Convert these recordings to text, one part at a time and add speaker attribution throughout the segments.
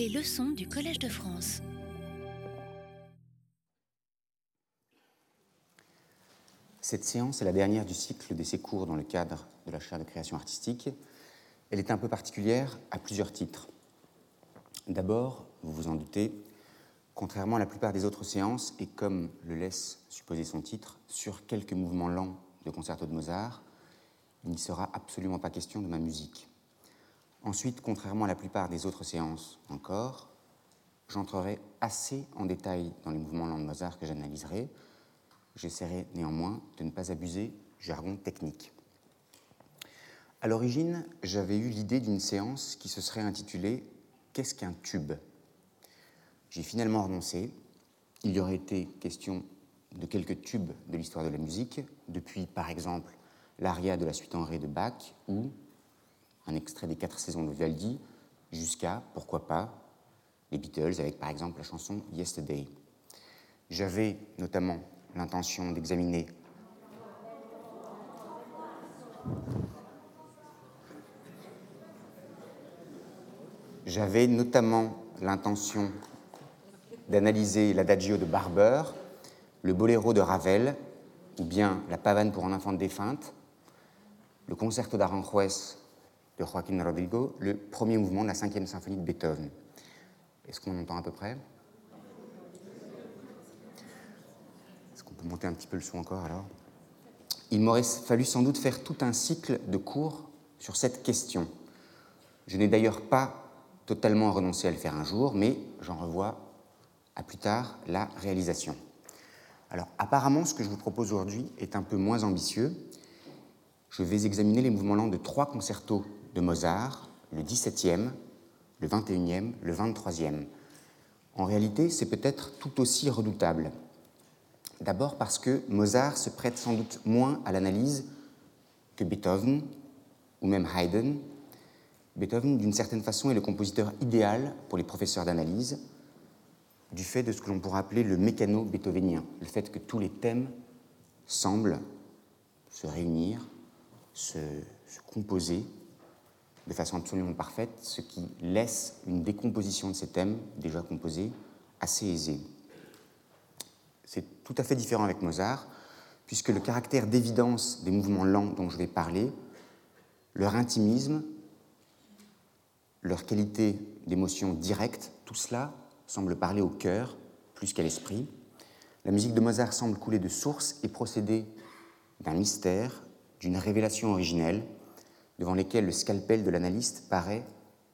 Speaker 1: Les leçons du Collège de France.
Speaker 2: Cette séance est la dernière du cycle de ces cours dans le cadre de la chaire de création artistique. Elle est un peu particulière à plusieurs titres. D'abord, vous vous en doutez, contrairement à la plupart des autres séances, et comme le laisse supposer son titre, sur quelques mouvements lents de concerto de Mozart, il n'y sera absolument pas question de ma musique. Ensuite, contrairement à la plupart des autres séances encore, j'entrerai assez en détail dans les mouvements lents de Mozart que j'analyserai. J'essaierai néanmoins de ne pas abuser jargon technique. À l'origine, j'avais eu l'idée d'une séance qui se serait intitulée Qu'est-ce qu'un tube? J'ai finalement renoncé. Il y aurait été question de quelques tubes de l'histoire de la musique, depuis par exemple l'aria de la suite en ré de Bach ou un extrait des quatre saisons de Vivaldi, jusqu'à, pourquoi pas, les Beatles avec par exemple la chanson Yesterday. J'avais notamment l'intention d'examiner J'avais notamment l'intention d'analyser l'adagio de Barber, le boléro de Ravel, ou bien la pavane pour un enfant de défunte, le concerto d'Aranjuez de Joaquín Rodrigo, le premier mouvement de la cinquième symphonie de Beethoven. Est-ce qu'on entend à peu près? Est-ce qu'on peut monter un petit peu le son encore alors? Il m'aurait fallu sans doute faire tout un cycle de cours sur cette question. Je n'ai d'ailleurs pas totalement renoncé à le faire un jour, mais j'en revois à plus tard la réalisation. Alors apparemment, ce que je vous propose aujourd'hui est un peu moins ambitieux. Je vais examiner les mouvements lents de trois concertos de Mozart, le 17e, le 21e, le 23e. En réalité, c'est peut-être tout aussi redoutable. D'abord parce que Mozart se prête sans doute moins à l'analyse que Beethoven ou même Haydn, Beethoven, d'une certaine façon, est le compositeur idéal pour les professeurs d'analyse, du fait de ce que l'on pourrait appeler le mécano beethovenien, le fait que tous les thèmes semblent se réunir, se, se, composer de façon absolument parfaite, ce qui laisse une décomposition de ces thèmes déjà composés assez aisée. C'est tout à fait différent avec Mozart, puisque le caractère d'évidence des mouvements lents dont je vais parler, leur intimisme, leur qualité d'émotion directe, tout cela semble parler au cœur plus qu'à l'esprit. La musique de Mozart semble couler de source et procéder d'un mystère, d'une révélation originelle, devant lesquelles le scalpel de l'analyste paraît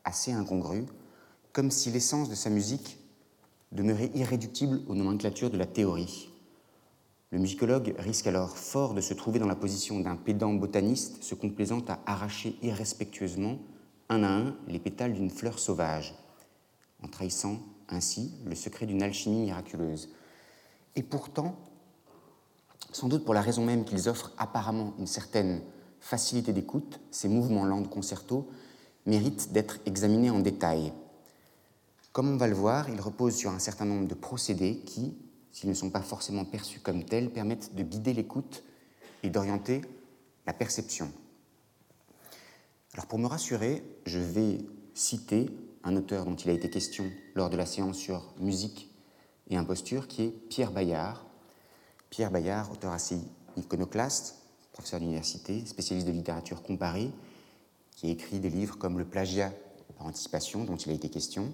Speaker 2: assez incongru, comme si l'essence de sa musique demeurait irréductible aux nomenclatures de la théorie. Le musicologue risque alors fort de se trouver dans la position d'un pédant botaniste se complaisant à arracher irrespectueusement un à un les pétales d'une fleur sauvage, en trahissant ainsi le secret d'une alchimie miraculeuse. Et pourtant, sans doute pour la raison même qu'ils offrent apparemment une certaine facilité d'écoute, ces mouvements lents de concerto méritent d'être examinés en détail. Comme on va le voir, ils reposent sur un certain nombre de procédés qui, s'ils ne sont pas forcément perçus comme tels, permettent de guider l'écoute et d'orienter la perception. Alors pour me rassurer, je vais citer un auteur dont il a été question lors de la séance sur musique et imposture, qui est Pierre Bayard. Pierre Bayard, auteur assez iconoclaste, professeur d'université, spécialiste de littérature comparée, qui a écrit des livres comme Le plagiat par anticipation, dont il a été question,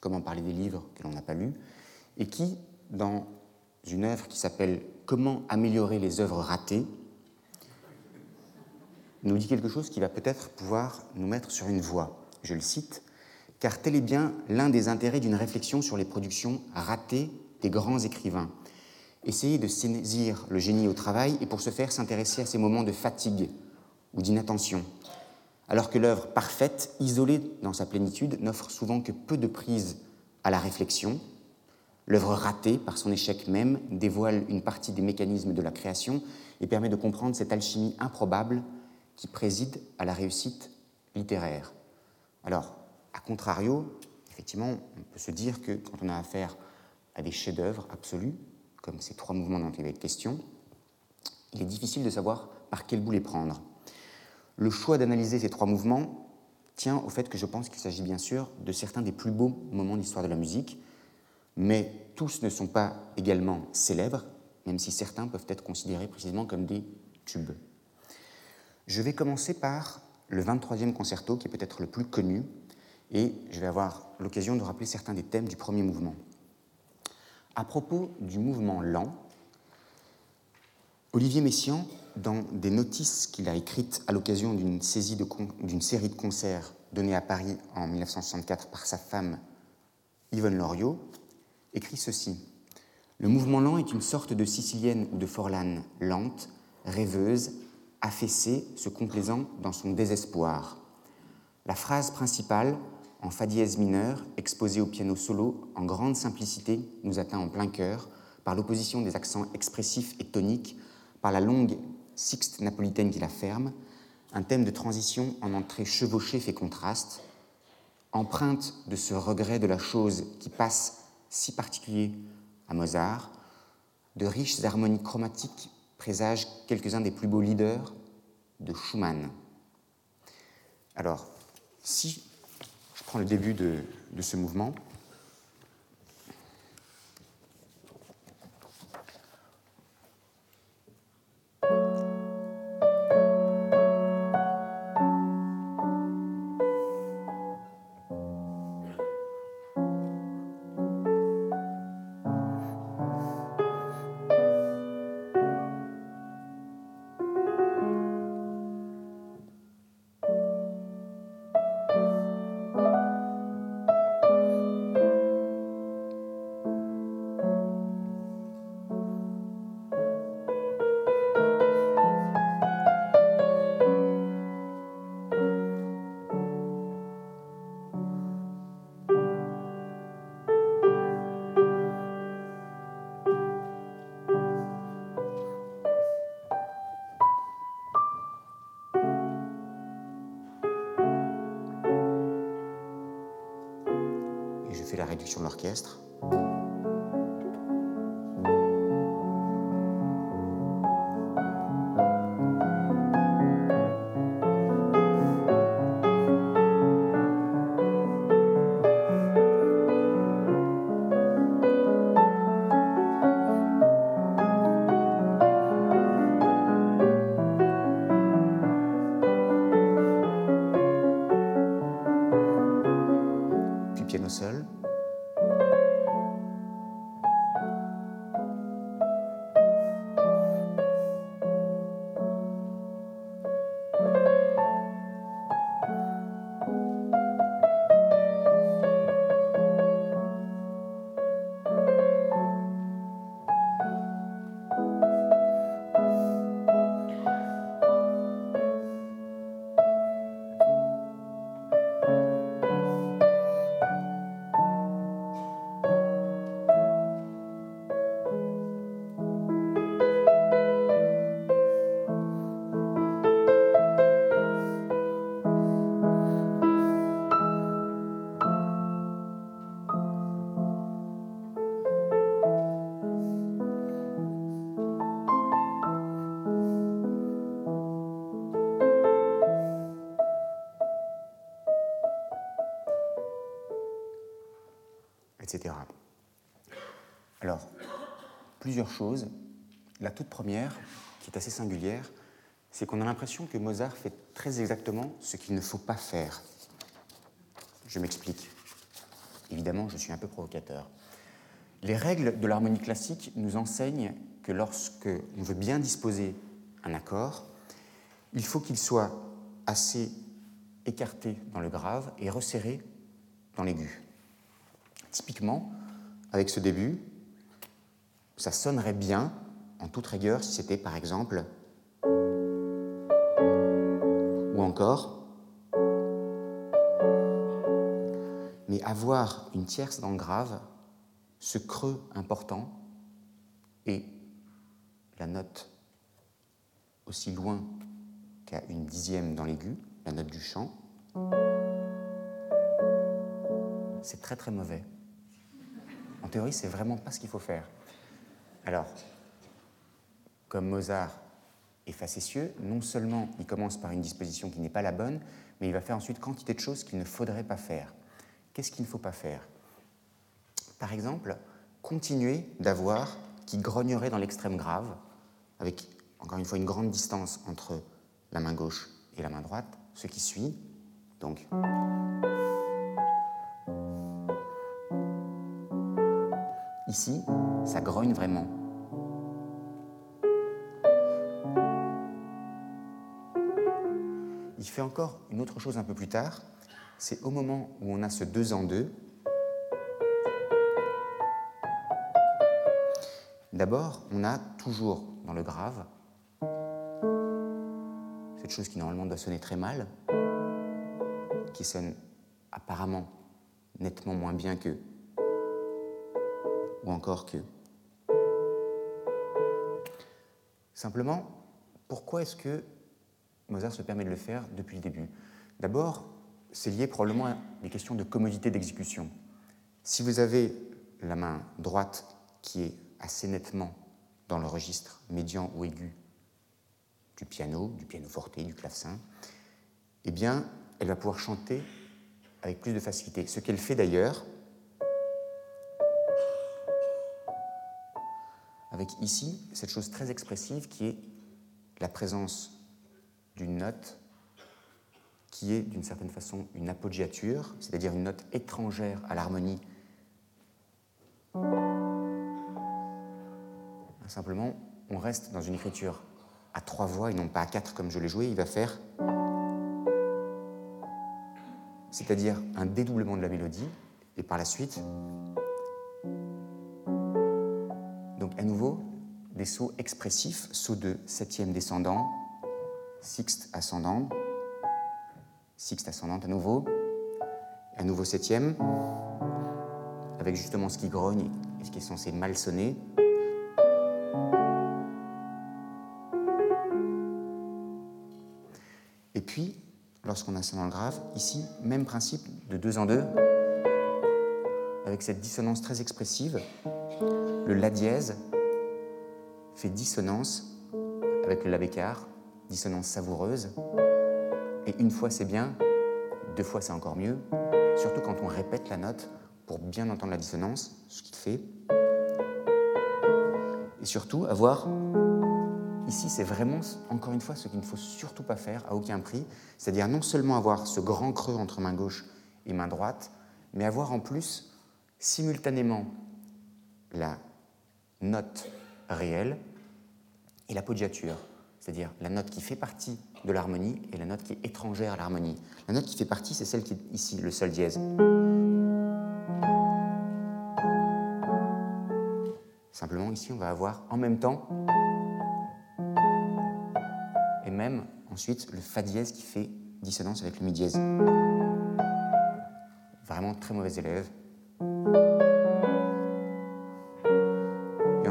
Speaker 2: Comment parler des livres que l'on n'a pas lus, et qui, dans une œuvre qui s'appelle Comment améliorer les œuvres ratées, nous dit quelque chose qui va peut-être pouvoir nous mettre sur une voie. Je le cite, car tel est bien l'un des intérêts d'une réflexion sur les productions ratées des grands écrivains. Essayer de saisir le génie au travail et pour ce faire s'intéresser à ces moments de fatigue ou d'inattention, alors que l'œuvre parfaite, isolée dans sa plénitude, n'offre souvent que peu de prise à la réflexion. L'œuvre ratée, par son échec même, dévoile une partie des mécanismes de la création et permet de comprendre cette alchimie improbable qui préside à la réussite littéraire. Alors, à contrario, effectivement, on peut se dire que quand on a affaire à des chefs-d'œuvre absolus, comme ces trois mouvements dont il être question, il est difficile de savoir par quel bout les prendre. Le choix d'analyser ces trois mouvements tient au fait que je pense qu'il s'agit bien sûr de certains des plus beaux moments de l'histoire de la musique, mais tous ne sont pas également célèbres, même si certains peuvent être considérés précisément comme des tubes. Je vais commencer par le 23e concerto, qui est peut-être le plus connu, et je vais avoir l'occasion de rappeler certains des thèmes du premier mouvement. À propos du mouvement lent, Olivier Messiaen, dans des notices qu'il a écrites à l'occasion d'une série de concerts donnés à Paris en 1964 par sa femme Yvonne Loriot, écrit ceci. Le mouvement lent est une sorte de sicilienne ou de forlane lente, rêveuse, affaissée, se complaisant dans son désespoir. La phrase principale, en fa dièse mineur, exposée au piano solo en grande simplicité, nous atteint en plein cœur par l'opposition des accents expressifs et toniques par la longue sixte napolitaine qui la ferme, un thème de transition en entrée chevauchée fait contraste, empreinte de ce regret de la chose qui passe si particulier à Mozart, de riches harmonies chromatiques présagent quelques-uns des plus beaux leaders de Schumann. Alors, si je prends le début de, de ce mouvement, l'orchestre. Choses. La toute première, qui est assez singulière, c'est qu'on a l'impression que Mozart fait très exactement ce qu'il ne faut pas faire. Je m'explique. Évidemment, je suis un peu provocateur. Les règles de l'harmonie classique nous enseignent que lorsque on veut bien disposer un accord, il faut qu'il soit assez écarté dans le grave et resserré dans l'aigu. Typiquement, avec ce début, ça sonnerait bien, en toute rigueur, si c'était par exemple ou encore mais avoir une tierce dans le grave, ce creux important et la note aussi loin qu'à une dixième dans l'aigu, la note du chant, c'est très très mauvais. En théorie, c'est vraiment pas ce qu'il faut faire. Alors, comme Mozart est facétieux. Non seulement il commence par une disposition qui n'est pas la bonne, mais il va faire ensuite quantité de choses qu'il ne faudrait pas faire. Qu'est-ce qu'il ne faut pas faire? Par exemple, continuer d'avoir qui grognerait dans l'extrême grave, avec encore une fois une grande distance entre la main gauche et la main droite, ce qui suit. Donc. Ici, ça grogne vraiment. Il fait encore une autre chose un peu plus tard, c'est au moment où on a ce deux en deux. D'abord, on a toujours dans le grave cette chose qui normalement doit sonner très mal, qui sonne apparemment nettement moins bien que, ou encore que. Simplement, pourquoi est-ce que Mozart se permet de le faire depuis le début? D'abord, c'est lié probablement à des questions de commodité d'exécution. Si vous avez la main droite qui est assez nettement dans le registre médian ou aigu du piano, du piano forte, du clavecin, eh bien, elle va pouvoir chanter avec plus de facilité. Ce qu'elle fait d'ailleurs, avec ici cette chose très expressive qui est la présence d'une note qui est d'une certaine façon une appoggiature, c'est-à-dire une note étrangère à l'harmonie. Simplement, on reste dans une écriture à trois voix et non pas à quatre comme je l'ai joué. Il va faire, c'est-à-dire un dédoublement de la mélodie, et par la suite, donc à nouveau, des sauts expressifs, sauts de septième descendant, sixte ascendant, sixte ascendante à nouveau, à nouveau septième, avec justement ce qui grogne et ce qui est censé mal sonner. Et puis, lorsqu'on a ça dans le grave, ici, même principe de deux en deux, avec cette dissonance très expressive, le La dièse fait dissonance avec le La bécard, dissonance savoureuse, et une fois c'est bien, deux fois c'est encore mieux, surtout quand on répète la note pour bien entendre la dissonance, ce qu'il fait. Et surtout avoir, ici c'est vraiment encore une fois ce qu'il ne faut surtout pas faire à aucun prix, c'est-à-dire non seulement avoir ce grand creux entre main gauche et main droite, mais avoir en plus simultanément la note réelle et la poggiature c'est-à-dire la note qui fait partie de l'harmonie et la note qui est étrangère à l'harmonie. La note qui fait partie, c'est celle qui est ici, le sol dièse. Simplement, ici, on va avoir en même temps, et même ensuite le fa dièse qui fait dissonance avec le mi dièse. Vraiment très mauvais élève.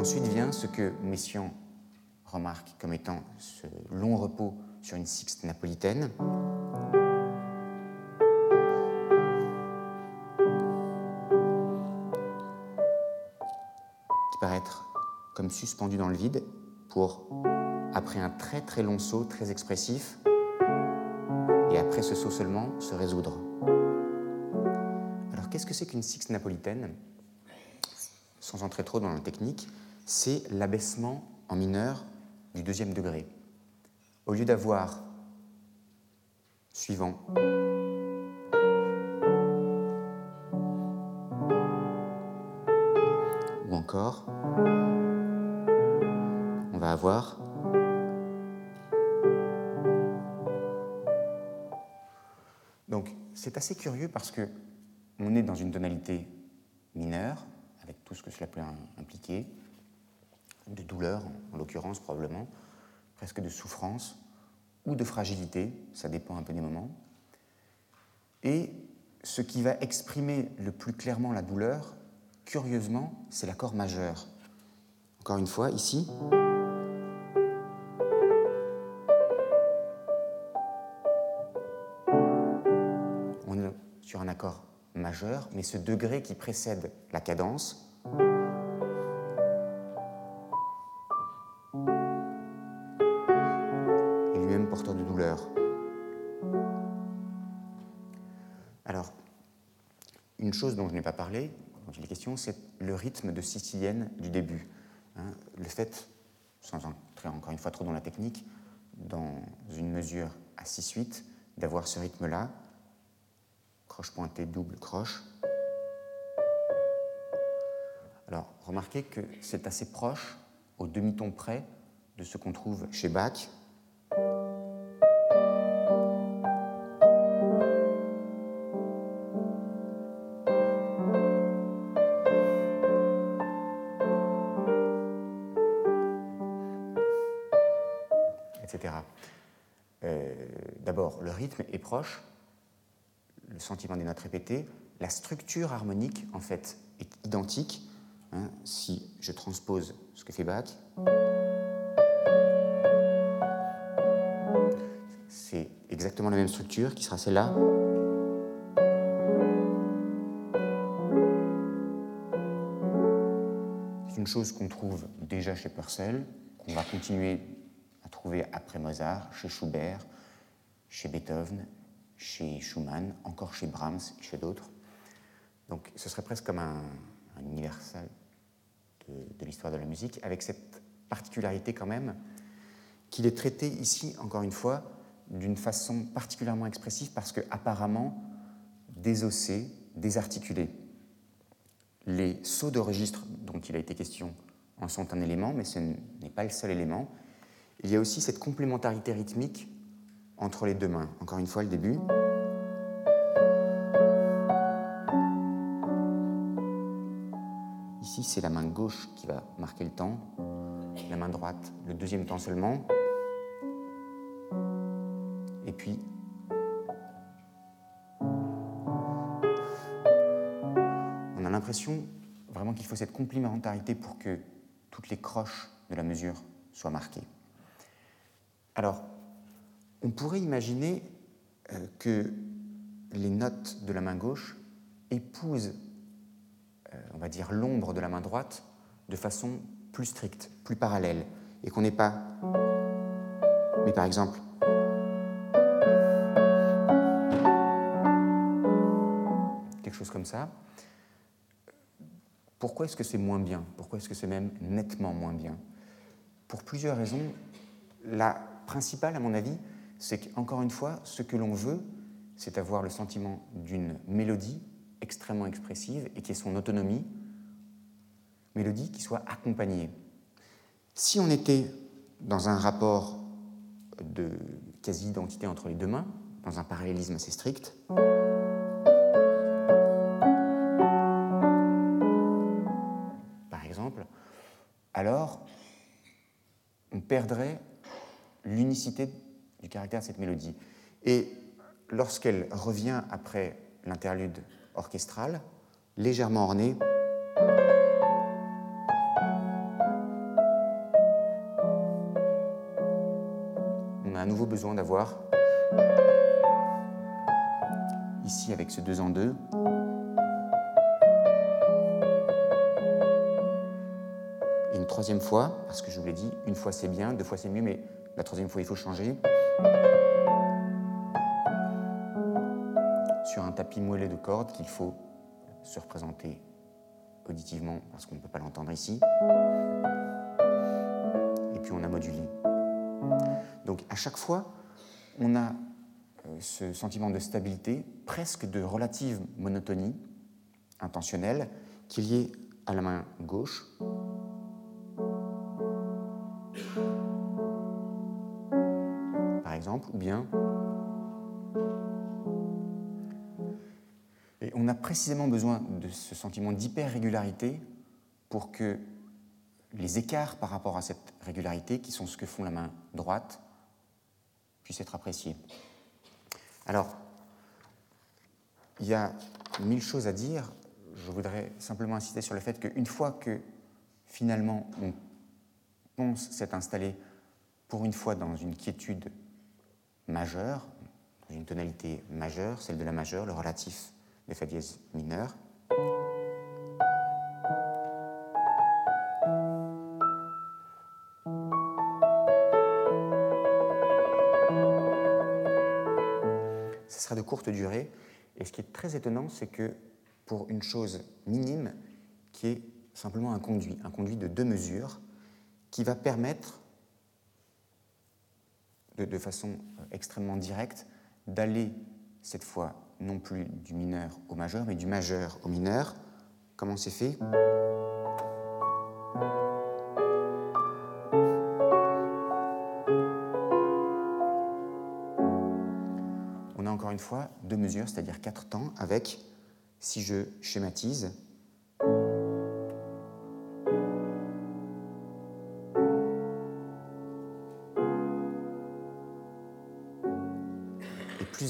Speaker 2: Ensuite vient ce que Messiaen remarque comme étant ce long repos sur une sixte napolitaine. qui paraît être comme suspendu dans le vide pour, après un très très long saut très expressif, et après ce saut seulement, se résoudre. Alors qu'est-ce que c'est qu'une sixte napolitaine? Sans entrer trop dans la technique, c'est l'abaissement en mineur du deuxième degré. Au lieu d'avoir suivant ou encore on va avoir donc c'est assez curieux parce que on est dans une tonalité mineure avec tout ce que cela peut impliquer de douleur, en l'occurrence probablement, presque de souffrance ou de fragilité, ça dépend un peu des moments. Et ce qui va exprimer le plus clairement la douleur, curieusement, c'est l'accord majeur. Encore une fois, ici. On est sur un accord majeur, mais ce degré qui précède la cadence, chose dont je n'ai pas parlé, dont il est question, c'est le rythme de sicilienne du début. Hein. le fait, sans entrer encore une fois trop dans la technique, dans une mesure à 6-8, d'avoir ce rythme-là, croche pointée, double croche. Alors, remarquez que c'est assez proche, au demi-ton près, de ce qu'on trouve chez Bach, le sentiment des notes répétées, la structure harmonique en fait est identique. Hein, si je transpose ce que fait Bach, c'est exactement la même structure qui sera celle-là. C'est une chose qu'on trouve déjà chez Purcell, qu'on va continuer à trouver après Mozart, chez Schubert, chez Beethoven, chez Schumann, encore chez Brahms chez d'autres. Donc ce serait presque comme un, universal de, l'histoire de la musique, avec cette particularité quand même qu'il est traité ici, encore une fois, d'une façon particulièrement expressive parce que apparemment désossé, désarticulé. Les sauts de registre dont il a été question en sont un élément, mais ce n'est pas le seul élément. Il y a aussi cette complémentarité rythmique entre les deux mains. Encore une fois, le début. Ici, c'est la main gauche qui va marquer le temps, la main droite, le deuxième temps seulement. Et puis, on a l'impression vraiment qu'il faut cette complémentarité pour que toutes les croches de la mesure soient marquées. Alors, on pourrait imaginer euh, que les notes de la main gauche épousent, euh, on va dire, l'ombre de la main droite de façon plus stricte, plus parallèle, et qu'on n'ait pas, mais par exemple, quelque chose comme ça. Pourquoi est-ce que c'est moins bien? Pourquoi est-ce que c'est même nettement moins bien? Pour plusieurs raisons. La principale, à mon avis, c'est qu'encore une fois, ce que l'on veut, c'est avoir le sentiment d'une mélodie extrêmement expressive et qui ait son autonomie, mélodie qui soit accompagnée. Si on était dans un rapport de quasi-identité entre les deux mains, dans un parallélisme assez strict, par exemple, alors on perdrait l'unicité du caractère cette mélodie. Et lorsqu'elle revient après l'interlude orchestral, légèrement ornée, on a à nouveau besoin d'avoir, ici avec ce 2 en 2, et une troisième fois, parce que je vous l'ai dit, une fois c'est bien, deux fois c'est mieux, mais la troisième fois il faut changer. Sur un tapis moelleux de cordes qu'il faut se représenter auditivement parce qu'on ne peut pas l'entendre ici. Et puis on a modulé. Donc à chaque fois, on a euh, ce sentiment de stabilité, presque de relative monotonie intentionnelle, qui est lié à la main gauche, ou bien... Et on a précisément besoin de ce sentiment d'hyper-régularité pour que les écarts par rapport à cette régularité, qui sont ce que font la main droite, puissent être appréciés. Alors, il y a mille choses à dire. Je voudrais simplement insister sur le fait qu'une fois que finalement on pense s'être installé pour une fois dans une quiétude majeur, dans une tonalité majeure, celle de la majeure, le relatif de Fa dièse mineur. Ce sera de courte durée, et ce qui est très étonnant, c'est que pour une chose minime qui est simplement un conduit, un conduit de deux mesures qui va permettre de, façon euh, extrêmement directe d'aller cette fois non plus du mineur au majeur, mais du majeur au mineur. Comment c'est fait? On a encore une fois deux mesures, c'est-à-dire quatre temps, avec, si je schématise,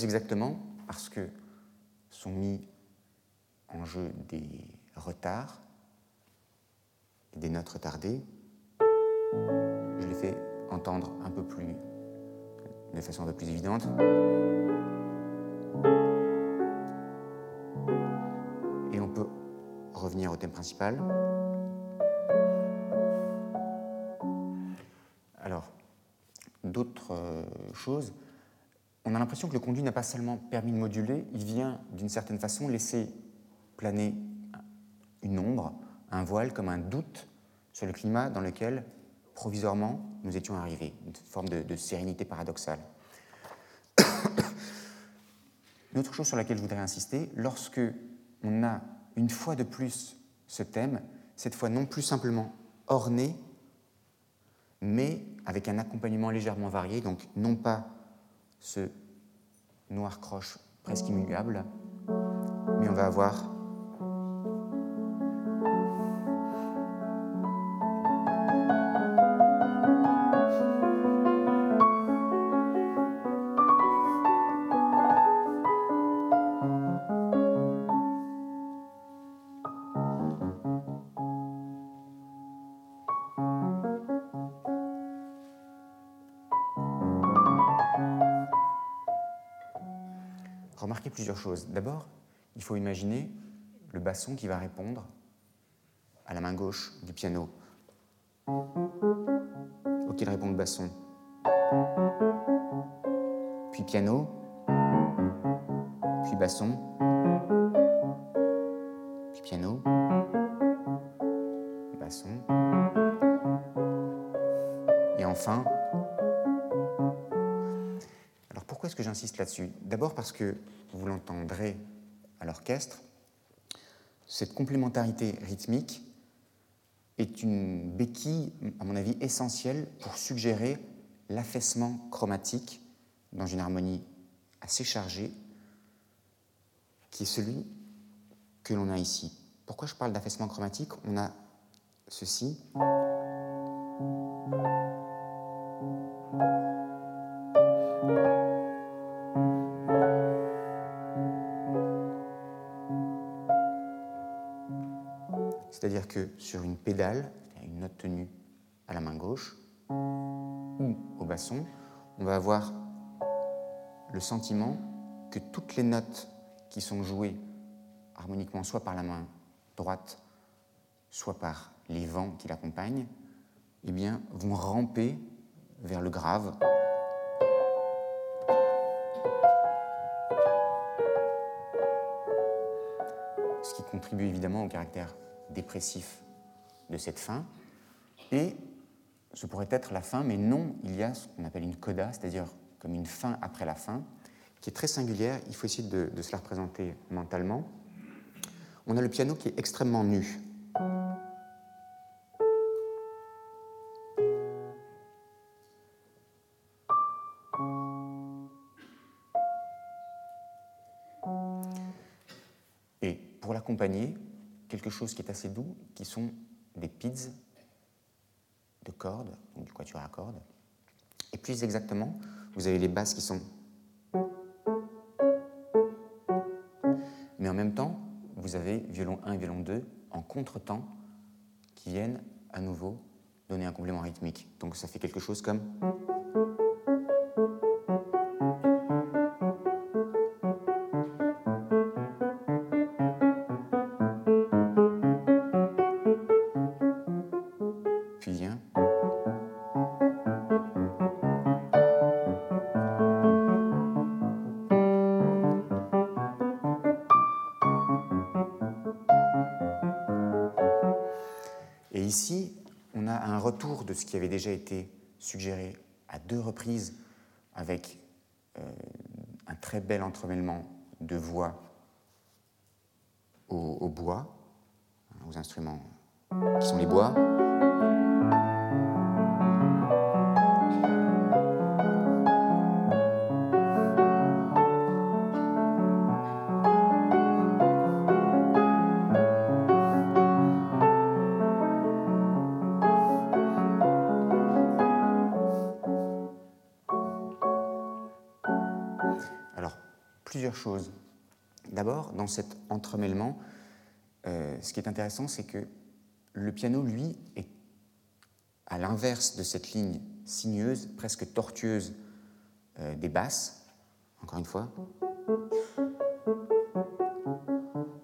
Speaker 2: exactement parce que sont mis en jeu des retards, des notes retardées. Je les fais entendre un peu plus, de façon un peu plus évidente. Et on peut revenir au thème principal. Alors, d'autres euh, choses on a l'impression que le conduit n'a pas seulement permis de moduler, il vient d'une certaine façon laisser planer une ombre, un voile comme un doute sur le climat dans lequel provisoirement nous étions arrivés, une forme de, sérénité paradoxale. une autre chose sur laquelle je voudrais insister, lorsque on a une fois de plus ce thème, cette fois non plus simplement orné, mais avec un accompagnement légèrement varié, donc non pas ce noir croche presque immuable, mais on va avoir D'abord, il faut imaginer le basson qui va répondre à la main gauche du piano. Auquel répond le basson. Puis piano, puis basson, puis piano, basson, et enfin. Alors pourquoi est-ce que j'insiste là-dessus? D'abord parce que vous l'entendrez à l'orchestre, cette complémentarité rythmique est une béquille, à mon avis, essentielle pour suggérer l'affaissement chromatique dans une harmonie assez chargée, qui est celui que l'on a ici. Pourquoi je parle d'affaissement chromatique? On a ceci. Sur une pédale, une note tenue à la main gauche ou au basson, on va avoir le sentiment que toutes les notes qui sont jouées harmoniquement soit par la main droite, soit par les vents qui l'accompagnent, eh bien, vont ramper vers le grave. Ce qui contribue évidemment au caractère dépressif de cette fin. Et ce pourrait être la fin, mais non, il y a ce qu'on appelle une coda, c'est-à-dire comme une fin après la fin, qui est très singulière. Il faut essayer de, de se la représenter mentalement. On a le piano qui est extrêmement nu. Chose qui est assez doux, qui sont des pids de cordes, donc du quatuor à cordes. Et plus exactement, vous avez les basses qui sont. Mais en même temps, vous avez violon 1 et violon 2 en contretemps qui viennent à nouveau donner un complément rythmique. Donc ça fait quelque chose comme. On a un retour de ce qui avait déjà été suggéré à deux reprises avec euh, un très bel entremêlement de voix au, bois, hein, aux instruments qui sont les bois. Dans cet entremêlement, euh, ce qui est intéressant, c'est que le piano, lui, est à l'inverse de cette ligne sinueuse, presque tortueuse euh, des basses. Encore une fois.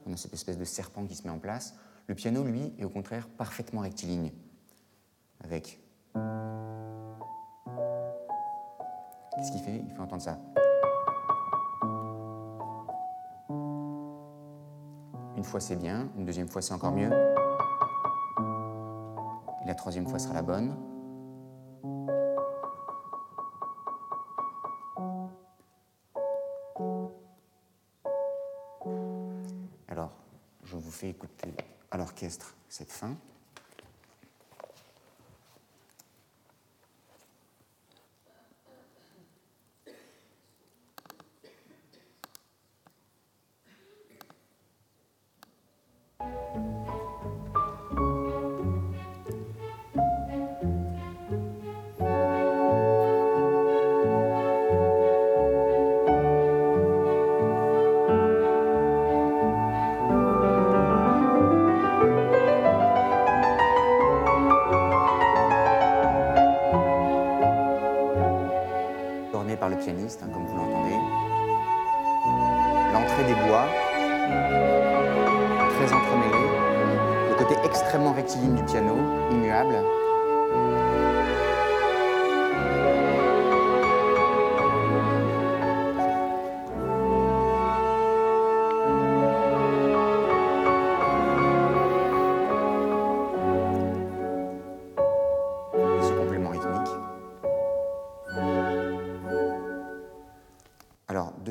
Speaker 2: On a cette espèce de serpent qui se met en place. Le piano, lui, est au contraire parfaitement rectiligne, avec... Qu'est-ce qu'il fait? Il fait entendre ça. Une fois c'est bien, une deuxième fois c'est encore mieux. La troisième fois sera la bonne. Alors, je vous fais écouter à l'orchestre cette fin.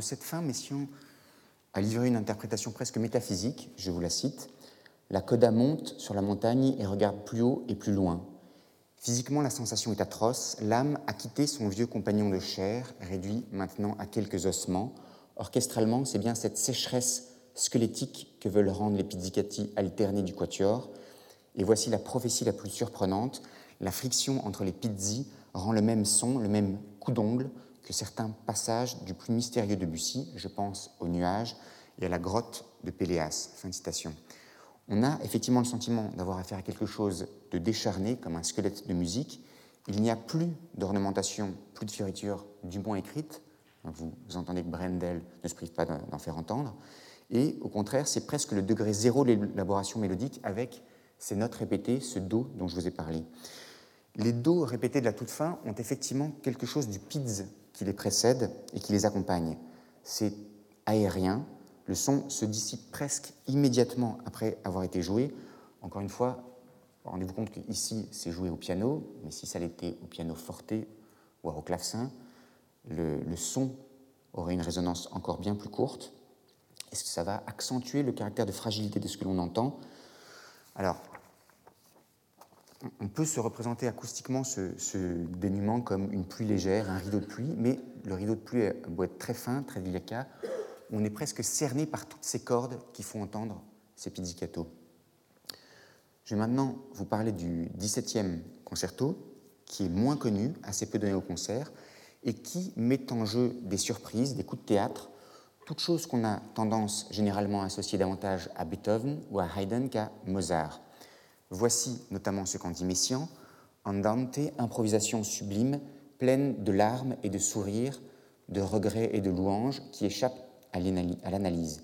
Speaker 2: Cette fin, Messiaen a livré une interprétation presque métaphysique, je vous la cite. La coda monte sur la montagne et regarde plus haut et plus loin. Physiquement, la sensation est atroce. L'âme a quitté son vieux compagnon de chair, réduit maintenant à quelques ossements. Orchestralement, c'est bien cette sécheresse squelettique que veulent rendre les pizzicati alternés du quatuor. Et voici la prophétie la plus surprenante. La friction entre les pizzi rend le même son, le même coup d'ongle, que certains passages du plus mystérieux de Bussy, je pense aux nuages et à la grotte de Péléas. Fin de citation. On a effectivement le sentiment d'avoir affaire à quelque chose de décharné, comme un squelette de musique. Il n'y a plus d'ornementation, plus de fioritures, du moins écrite. Vous, entendez que Brendel ne se prive pas d'en faire entendre. Et au contraire, c'est presque le degré zéro de l'élaboration mélodique avec ces notes répétées, ce do dont je vous ai parlé. Les do répétés de la toute fin ont effectivement quelque chose du pizz qui les précède et qui les accompagne. C'est aérien, le son se dissipe presque immédiatement après avoir été joué. Encore une fois, rendez-vous compte qu'ici c'est joué au piano, mais si ça l'était au piano forte ou au clavecin, le, son aurait une résonance encore bien plus courte. Est-ce que ça va accentuer le caractère de fragilité de ce que l'on entend? Alors, on peut se représenter acoustiquement ce, dénuement comme une pluie légère, un rideau de pluie, mais le rideau de pluie doit être très fin, très délicat. On est presque cerné par toutes ces cordes qui font entendre ces pizzicato. Je vais maintenant vous parler du 17e concerto, qui est moins connu, assez peu donné au concert, et qui met en jeu des surprises, des coups de théâtre, toutes choses qu'on a tendance généralement à associer davantage à Beethoven ou à Haydn qu'à Mozart. Voici notamment ce qu'en dit Messiaen, Andante, improvisation sublime, pleine de larmes et de sourires, de regrets et de louanges qui échappent à l'analyse.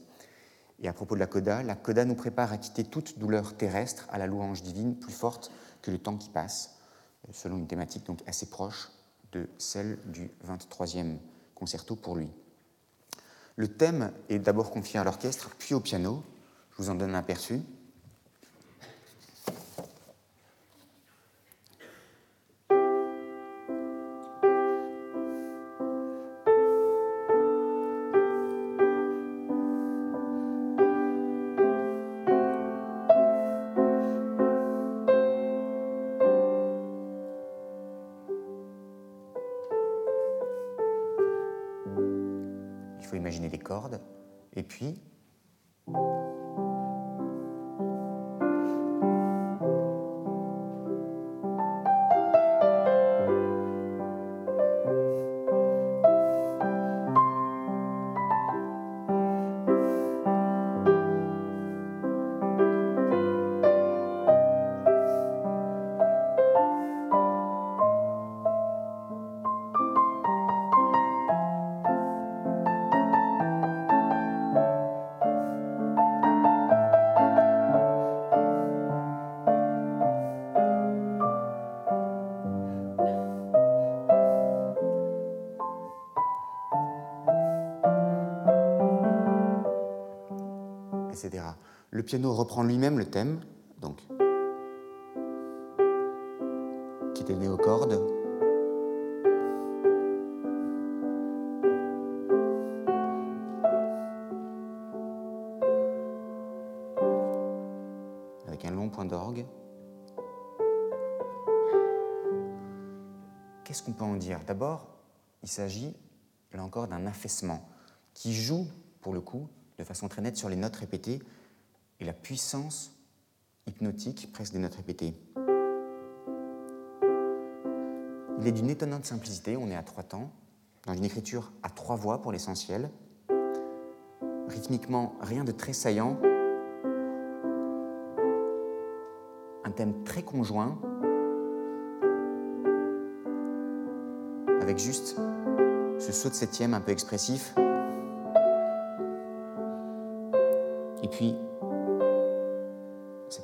Speaker 2: Et à propos de la coda, la coda nous prépare à quitter toute douleur terrestre à la louange divine plus forte que le temps qui passe, selon une thématique donc assez proche de celle du 23e concerto pour lui. Le thème est d'abord confié à l'orchestre, puis au piano. Je vous en donne un aperçu. Piano reprend lui-même le thème, donc, qui était né aux cordes. Avec un long point d'orgue. Qu'est-ce qu'on peut en dire? D'abord, il s'agit, là encore, d'un affaissement qui joue, pour le coup, de façon très nette sur les notes répétées puissance hypnotique presque des notes répétées. Il est d'une étonnante simplicité, on est à trois temps, dans une écriture à trois voix pour l'essentiel. Rythmiquement, rien de très saillant. Un thème très conjoint, avec juste ce saut de septième un peu expressif. Et puis,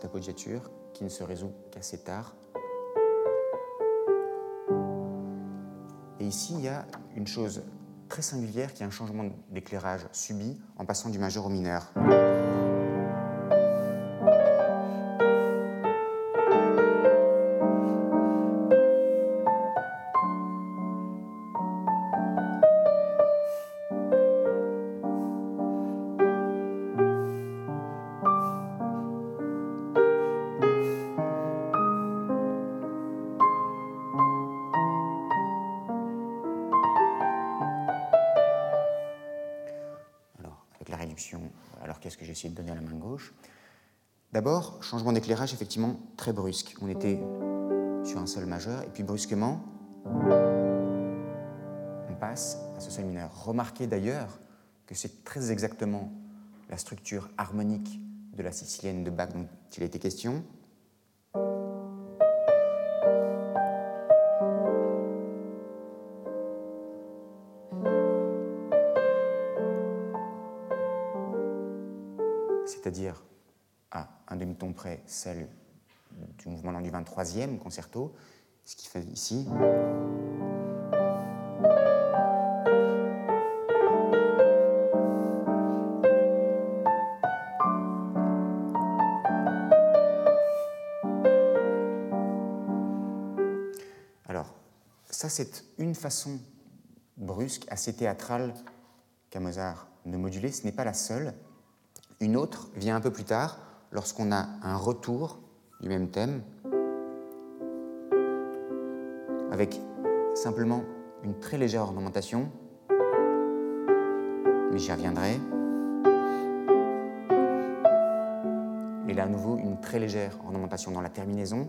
Speaker 2: cette qui ne se résout qu'assez tard. Et ici, il y a une chose très singulière qui est un changement d'éclairage subi en passant du majeur au mineur. Changement d'éclairage effectivement très brusque. On était sur un sol majeur et puis brusquement, on passe à ce sol mineur. Remarquez d'ailleurs que c'est très exactement la structure harmonique de la sicilienne de Bach dont il a été question. Un demi-ton près celle du mouvement du 23e concerto, ce qui fait ici. Alors, ça c'est une façon brusque, assez théâtrale qu'a Mozart de moduler, ce n'est pas la seule. Une autre vient un peu plus tard, lorsqu'on a un retour du même thème, avec simplement une très légère ornementation, mais j'y reviendrai. Et là à nouveau une très légère ornementation dans la terminaison.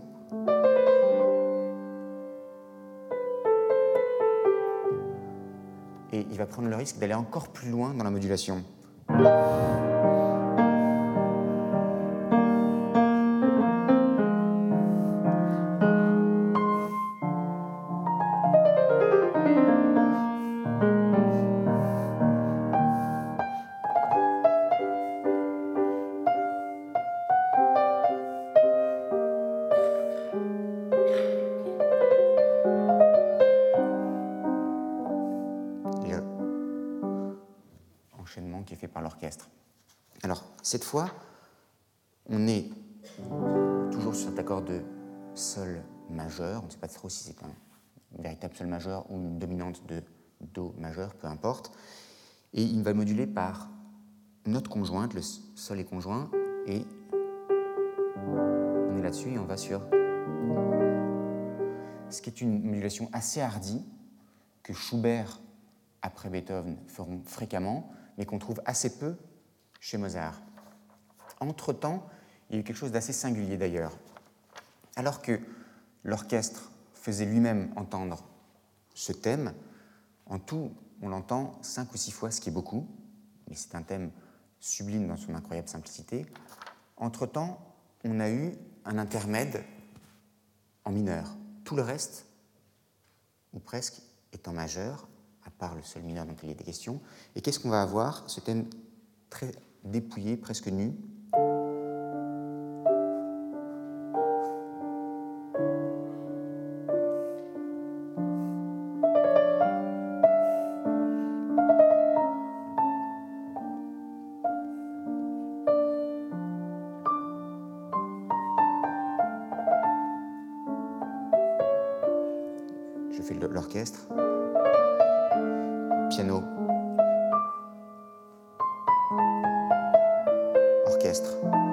Speaker 2: Et il va prendre le risque d'aller encore plus loin dans la modulation. Sol majeur ou une dominante de do majeur, peu importe. Et il va moduler par note conjointe, le sol est conjoint, et on est là-dessus et on va sur ce qui est une modulation assez hardie que Schubert après Beethoven feront fréquemment, mais qu'on trouve assez peu chez Mozart. Entre-temps, il y a eu quelque chose d'assez singulier d'ailleurs. Alors que l'orchestre faisait lui-même entendre ce thème, en tout, on l'entend cinq ou six fois, ce qui est beaucoup, mais c'est un thème sublime dans son incroyable simplicité. Entre-temps, on a eu un intermède en mineur. Tout le reste, ou presque, est en majeur, à part le seul mineur dont il est question. Et qu'est-ce qu'on va avoir? Ce thème très dépouillé, presque nu, orchestre.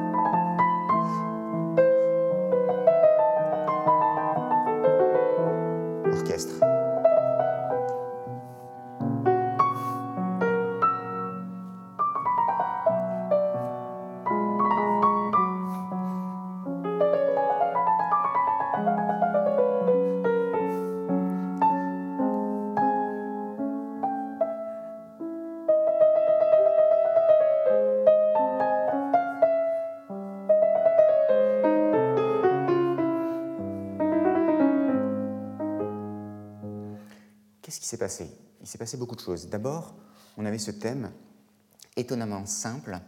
Speaker 2: Il s'est passé beaucoup de choses. D'abord, on avait ce thème étonnamment simple,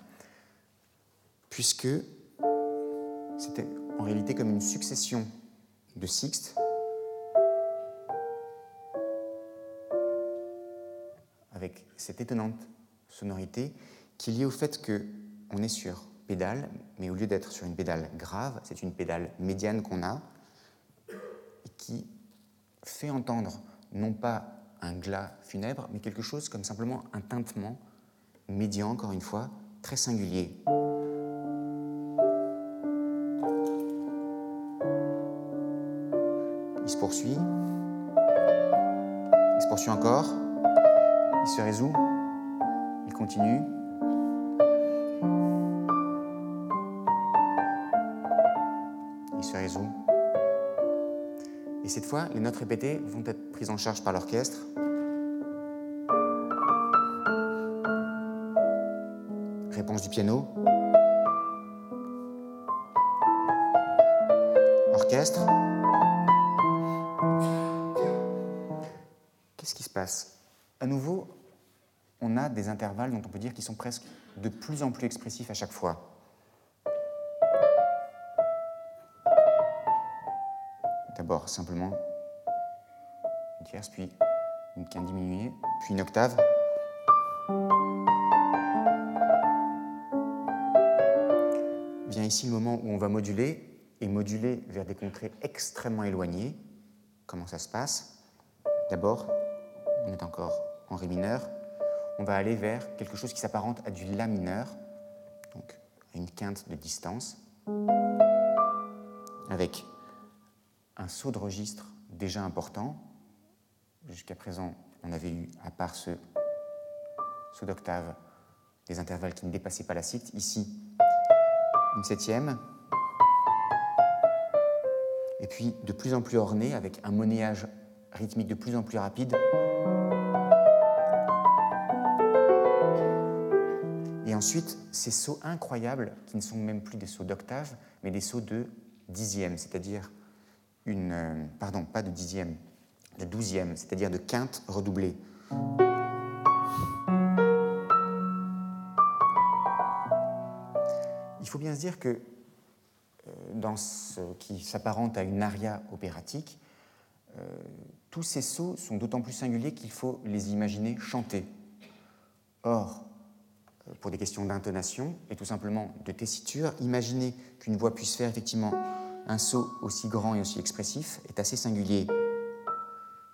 Speaker 2: puisque c'était en réalité comme une succession de sixtes avec cette étonnante sonorité qui est liée au fait qu'on est sur pédale, mais au lieu d'être sur une pédale grave, c'est une pédale médiane qu'on a et qui fait entendre non pas un glas funèbre, mais quelque chose comme simplement un tintement médian, encore une fois, très singulier. Il se poursuit, il se poursuit encore, il se résout, il continue. Il se résout. Et cette fois, les notes répétées vont être prises en charge par l'orchestre. Réponse du piano. Orchestre. Qu'est-ce qui se passe? À nouveau, on a des intervalles dont on peut dire qu'ils sont presque de plus en plus expressifs à chaque fois. D'abord simplement une tierce, puis une quinte diminuée, puis une octave. Vient ici le moment où on va moduler, et moduler vers des contrées extrêmement éloignées. Comment ça se passe? D'abord, on est encore en Ré mineur, on va aller vers quelque chose qui s'apparente à du La mineur, donc à une quinte de distance, avec un saut de registre déjà important. Jusqu'à présent, on avait eu, à part ce saut d'octave, des intervalles qui ne dépassaient pas la cite. Ici, une septième. Et puis, de plus en plus orné, avec un monnayage rythmique de plus en plus rapide. Et ensuite, ces sauts incroyables, qui ne sont même plus des sauts d'octave, mais des sauts de dixième, c'est-à-dire une, euh, pardon, pas de dixième, de douzième, c'est-à-dire de quinte redoublée. Faut bien se dire que euh, dans ce qui s'apparente à une aria opératique, euh, tous ces sauts sont d'autant plus singuliers qu'il faut les imaginer chanter. Or, pour des questions d'intonation et tout simplement de tessiture, imaginer qu'une voix puisse faire effectivement un saut aussi grand et aussi expressif est assez singulier,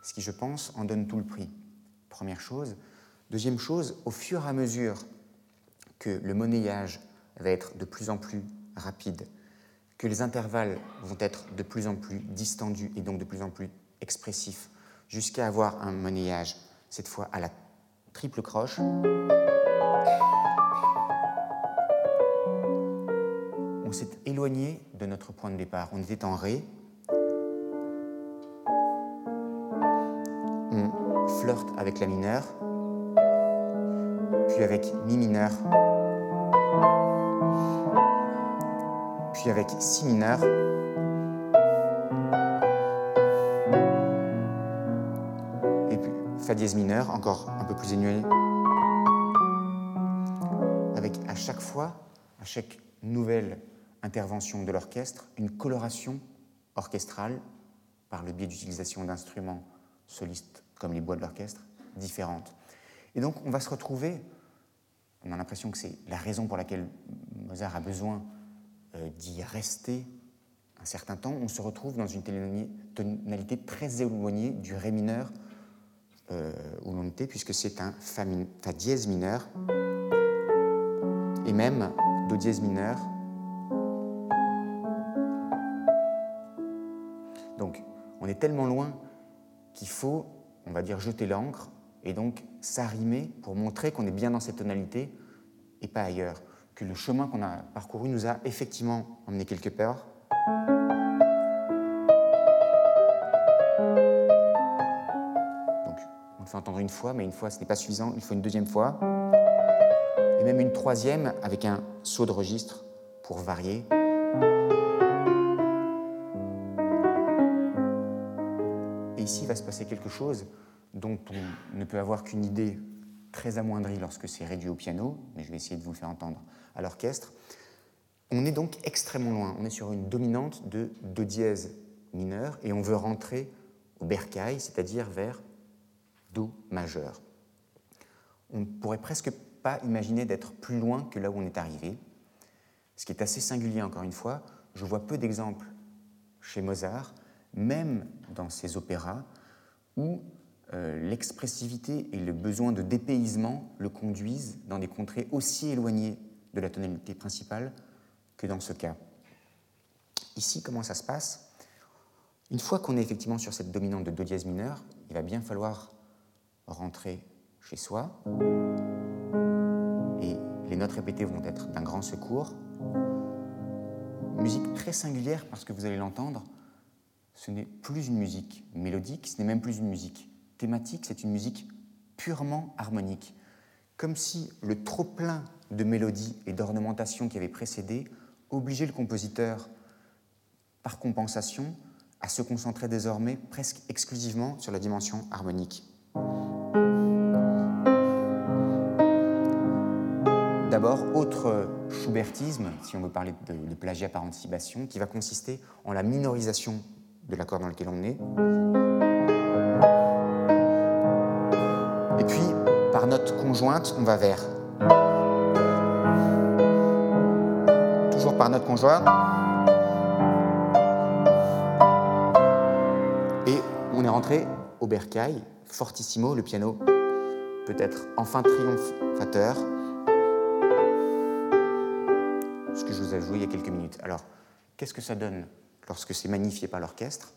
Speaker 2: ce qui, je pense, en donne tout le prix. Première chose. Deuxième chose, au fur et à mesure que le monnayage va être de plus en plus rapide, que les intervalles vont être de plus en plus distendus et donc de plus en plus expressifs, jusqu'à avoir un monnayage, cette fois à la triple croche, On s'est éloigné de notre point de départ. On était en Ré. On flirte avec la mineure, puis avec Mi mineur, puis avec Si mineur. Et puis Fa dièse mineur, encore un peu plus énué. Avec à chaque fois, à chaque nouvelle intervention de l'orchestre, une coloration orchestrale par le biais d'utilisation d'instruments solistes comme les bois de l'orchestre différentes. Et donc on va se retrouver, on a l'impression que c'est la raison pour laquelle Mozart a besoin d'y rester un certain temps, on se retrouve dans une tonalité très éloignée du Ré mineur euh, où l'on était, puisque c'est un fa, fa, dièse mineur et même Do dièse mineur. Donc, on est tellement loin qu'il faut, on va dire, jeter l'encre et donc s'arrimer pour montrer qu'on est bien dans cette tonalité et pas ailleurs le chemin qu'on a parcouru nous a effectivement emmené quelque part. Donc, on le fait entendre une fois, mais une fois, ce n'est pas suffisant, il faut une deuxième fois. Et même une troisième avec un saut de registre pour varier. Et ici, va se passer quelque chose dont on ne peut avoir qu'une idée très amoindrie lorsque c'est réduit au piano, mais je vais essayer de vous faire entendre l'orchestre. On est donc extrêmement loin. On est sur une dominante de Do dièse mineur et on veut rentrer au bercail, c'est-à-dire vers Do majeur. On ne pourrait presque pas imaginer d'être plus loin que là où on est arrivé, ce qui est assez singulier encore une fois. Je vois peu d'exemples chez Mozart, même dans ses opéras, où euh, l'expressivité et le besoin de dépaysement le conduisent dans des contrées aussi éloignées de la tonalité principale que dans ce cas. Ici, comment ça se passe? Une fois qu'on est effectivement sur cette dominante de Do dièse mineur, il va bien falloir rentrer chez soi. Et les notes répétées vont être d'un grand secours. Musique très singulière parce que vous allez l'entendre, ce n'est plus une musique mélodique, ce n'est même plus une musique thématique, c'est une musique purement harmonique. Comme si le trop-plein de mélodie et d'ornementation qui avait précédé obligeait le compositeur, par compensation, à se concentrer désormais presque exclusivement sur la dimension harmonique. D'abord, autre schubertisme, si on veut parler de, de, plagiat par anticipation, qui va consister en la minorisation de l'accord dans lequel on est. conjointe, on va vers par notre conjoint. Et on est rentré au bercail, fortissimo, le piano peut-être enfin triomphateur, ce que je vous ai joué il y a quelques minutes. Alors, qu'est-ce que ça donne lorsque c'est magnifié par l'orchestre?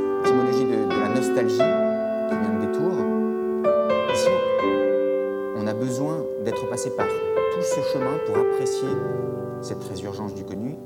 Speaker 2: L'étymologie de, de, la nostalgie qui vient des tours. Ici, on a besoin d'être passé par tout ce chemin pour apprécier cette résurgence du connu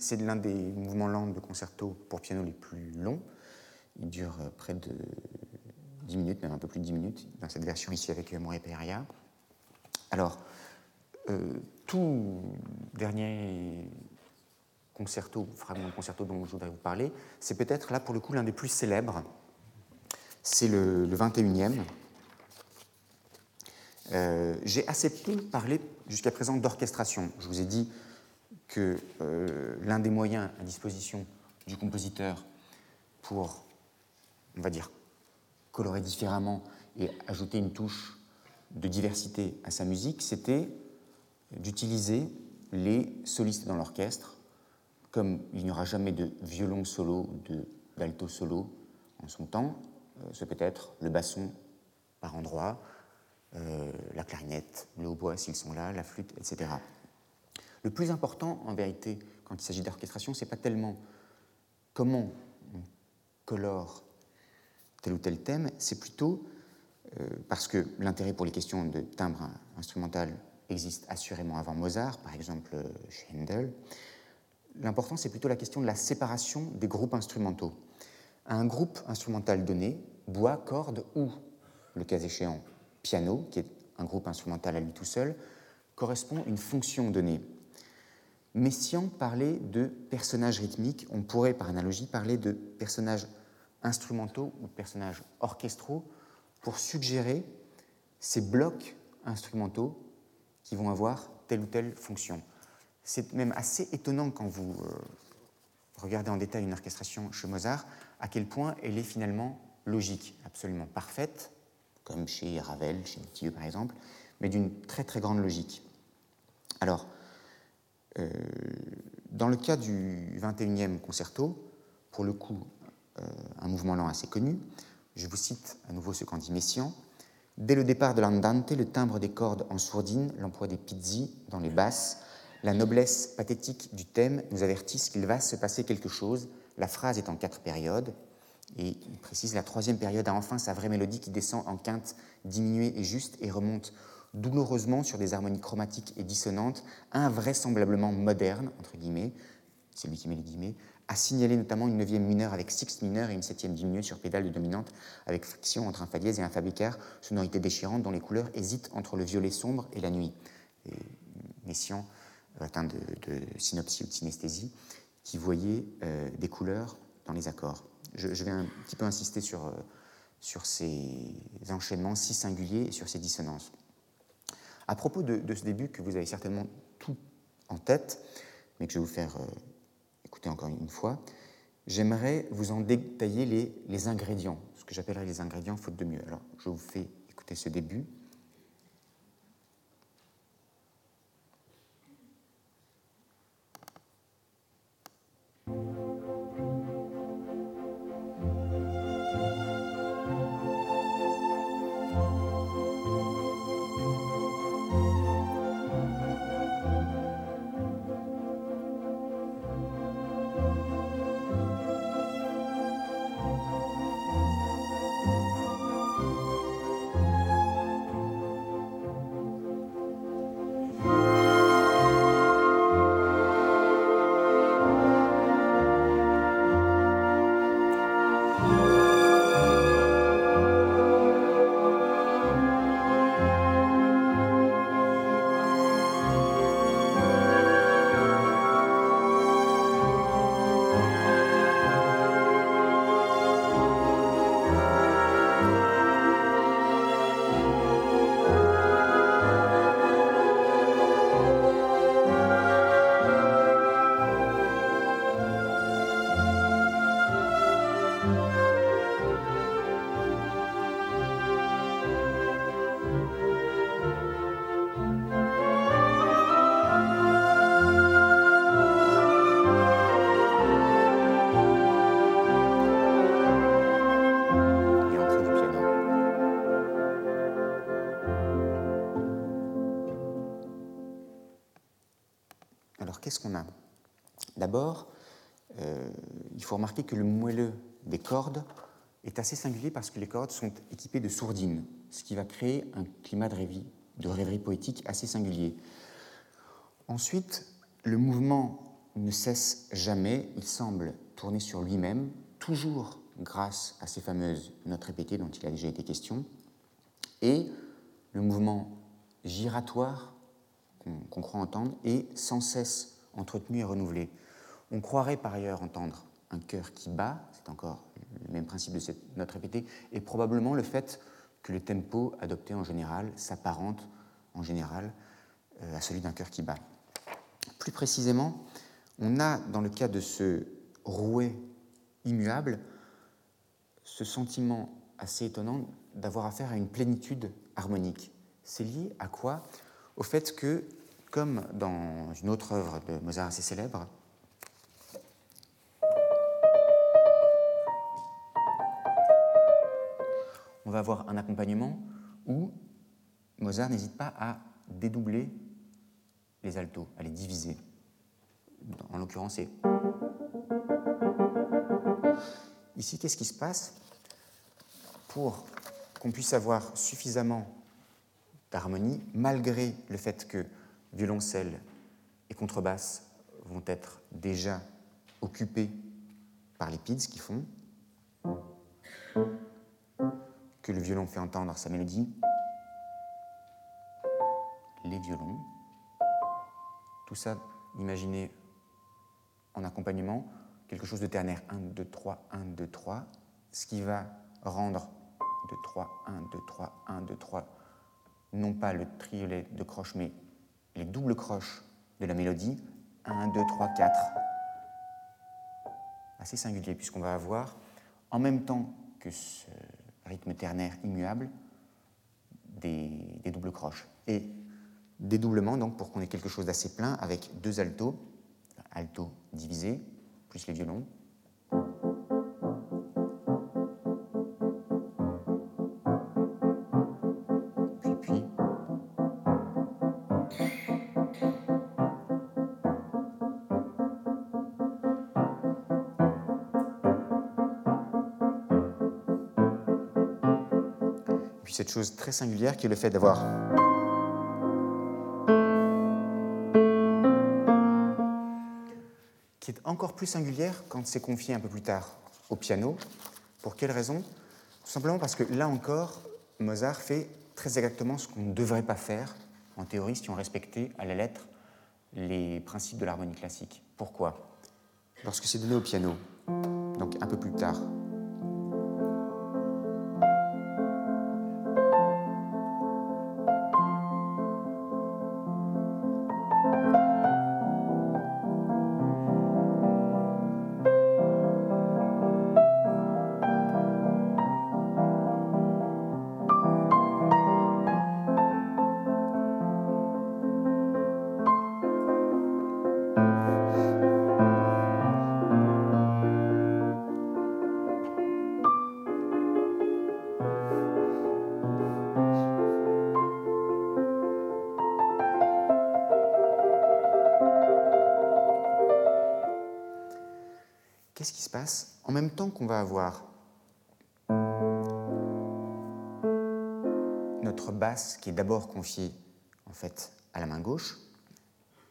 Speaker 2: c'est l'un des mouvements lents de concerto pour piano les plus longs. Il dure euh, près de 10 minutes, même un peu plus de 10 minutes, dans cette version ici avec Moret Peria. Alors, euh, tout dernier concerto, fragment de concerto dont je voudrais vous parler, c'est peut-être là pour le coup l'un des plus célèbres. C'est le, 21e. Euh, j'ai assez peu parlé jusqu'à présent d'orchestration. Je vous ai dit que euh, l'un des moyens à disposition du compositeur pour, on va dire, colorer différemment et ajouter une touche de diversité à sa musique, c'était d'utiliser les solistes dans l'orchestre. Comme il n'y aura jamais de violon solo, de d'alto solo en son temps, euh, ce peut être le basson par endroit, euh, la clarinette, le hautbois s'ils sont là, la flûte, etc. Le plus important, en vérité, quand il s'agit d'orchestration, ce n'est pas tellement comment on colore tel ou tel thème, c'est plutôt euh, parce que l'intérêt pour les questions de timbre instrumental existe assurément avant Mozart, par exemple euh, chez Handel. L'important, c'est plutôt la question de la séparation des groupes instrumentaux. Un groupe instrumental donné, bois, cordes ou, le cas échéant, piano, qui est un groupe instrumental à lui tout seul, correspond une fonction donnée. Messiaen parlait de personnages rythmiques, on pourrait par analogie parler de personnages instrumentaux ou de personnages orchestraux pour suggérer ces blocs instrumentaux qui vont avoir telle ou telle fonction. C'est même assez étonnant quand vous euh, regardez en détail une orchestration chez Mozart, à quel point elle est finalement logique, absolument parfaite, comme chez Ravel, chez Mathieu par exemple, mais d'une très très grande logique. Alors, dans le cas du 21e concerto, pour le coup, euh, un mouvement lent assez connu, je vous cite à nouveau ce qu'en dit Messiaen. Dès le départ de l'andante, le timbre des cordes en sourdine, l'emploi des pizzi dans les basses, la noblesse pathétique du thème nous avertissent qu'il va se passer quelque chose. La phrase est en quatre périodes, et il précise la troisième période a enfin sa vraie mélodie qui descend en quinte diminuée et juste et remonte douloureusement sur des harmonies chromatiques et dissonantes, invraisemblablement modernes, entre guillemets, c'est lui qui met les guillemets, a signalé notamment une neuvième mineure avec sixte mineure et une septième diminuée sur pédale de dominante avec friction entre un fa dièse et un fa sonorité déchirante dont les couleurs hésitent entre le violet sombre et la nuit. Et Messiaen, atteint de, synopsie ou de synesthésie, qui voyait euh, des couleurs dans les accords. Je, vais un petit peu insister euh, sur ces enchaînements si singuliers et sur ces dissonances. À propos de, ce début que vous avez certainement tout en tête, mais que je vais vous faire euh, écouter encore une fois, j'aimerais vous en détailler les, les ingrédients, ce que j'appellerais les ingrédients faute de mieux. Alors, je vous fais écouter ce début. Que le moelleux des cordes est assez singulier parce que les cordes sont équipées de sourdines, ce qui va créer un climat de rêverie poétique assez singulier. Ensuite, le mouvement ne cesse jamais, il semble tourner sur lui-même, toujours grâce à ces fameuses notes répétées dont il a déjà été question, et le mouvement giratoire qu'on croit entendre est sans cesse entretenu et renouvelé. On croirait par ailleurs entendre un cœur qui bat, c'est encore le même principe de cette note répétée, et probablement le fait que le tempo adopté en général s'apparente en général euh, à celui d'un cœur qui bat. Plus précisément, on a dans le cas de ce rouet immuable ce sentiment assez étonnant d'avoir affaire à une plénitude harmonique. C'est lié à quoi? Au fait que, comme dans une autre œuvre de Mozart assez célèbre, on va avoir un accompagnement où Mozart n'hésite pas à dédoubler les altos, à les diviser. En l'occurrence, c'est. Ici, qu'est-ce qui se passe Pour qu'on puisse avoir suffisamment d'harmonie, malgré le fait que violoncelle et contrebasse vont être déjà occupés par les pids qui font, le violon fait entendre sa mélodie, les violons, tout ça, imaginez en accompagnement quelque chose de ternaire. 1, 2, 3, 1, 2, 3, ce qui va rendre 2, 3, 1, 2, 3, 1, 2, 3, non pas le triolet de croche, mais les doubles croches de la mélodie. 1, 2, 3, 4. Assez singulier, puisqu'on va avoir, en même temps que ce rythme ternaire immuable, des, des doubles croches. Et dédoublement, donc, pour qu'on ait quelque chose d'assez plein, avec deux altos, alto divisé, plus les violons. Chose très singulière qui est le fait d'avoir qui est encore plus singulière quand c'est confié un peu plus tard au piano. Pour quelle raison? Tout simplement parce que là encore, Mozart fait très exactement ce qu'on ne devrait pas faire en théorie si on respectait à la lettre les principes de l'harmonie classique. Pourquoi? Lorsque c'est donné au piano, donc un peu plus tard, qu'on va avoir. Notre basse qui est d'abord confiée en fait à la main gauche,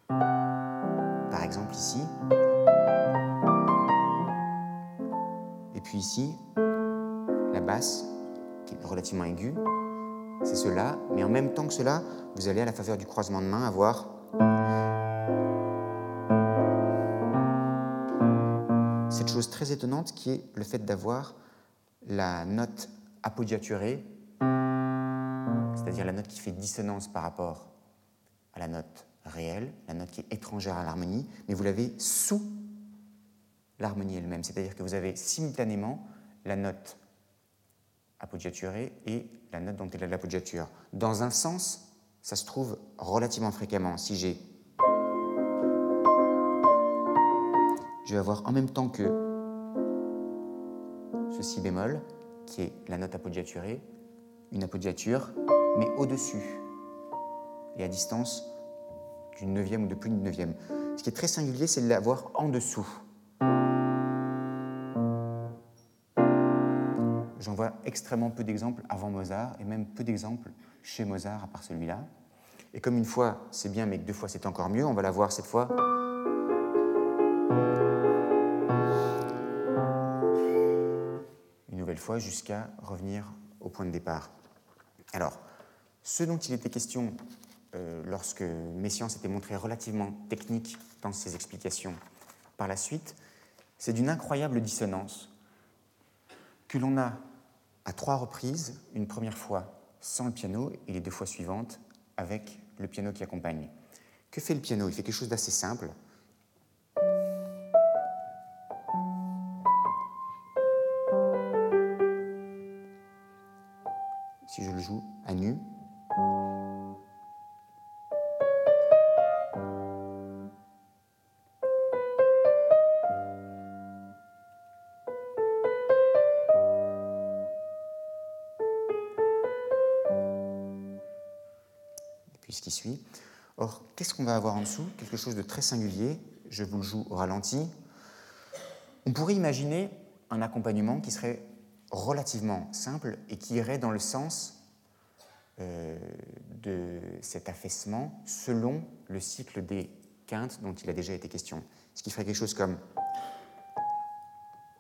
Speaker 2: par exemple ici, et puis ici, la basse qui est relativement aiguë, c'est cela, mais en même temps que cela, vous allez à la faveur du croisement de main avoir très étonnante qui est le fait d'avoir la note appoggiaturée, c'est-à-dire la note qui fait dissonance par rapport à la note réelle, la note qui est étrangère à l'harmonie, mais vous l'avez sous l'harmonie elle-même, c'est-à-dire que vous avez simultanément la note appoggiaturée et la note dont elle a l'appoggiature. Dans un sens, ça se trouve relativement fréquemment. Si j'ai je vais avoir en même temps que si bémol, qui est la note appoggiaturée, une appoggiature, mais au-dessus et à distance d'une neuvième ou de plus d'une neuvième. Ce qui est très singulier, c'est de l'avoir en dessous. J'en vois extrêmement peu d'exemples avant Mozart, et même peu d'exemples chez Mozart, à part celui-là. Et comme une fois c'est bien, mais deux fois c'est encore mieux, on va la voir cette fois. Fois jusqu'à revenir au point de départ. Alors, ce dont il était question euh, lorsque Messiaen s'était montré relativement technique dans ses explications par la suite, c'est d'une incroyable dissonance que l'on a à trois reprises, une première fois sans le piano et les deux fois suivantes avec le piano qui accompagne. Que fait le piano? Il fait quelque chose d'assez simple. Avoir en dessous Quelque chose de très singulier. Je vous le joue au ralenti. On pourrait imaginer un accompagnement qui serait relativement simple et qui irait dans le sens euh, de cet affaissement selon le cycle des quintes dont il a déjà été question. Ce qui ferait quelque chose comme.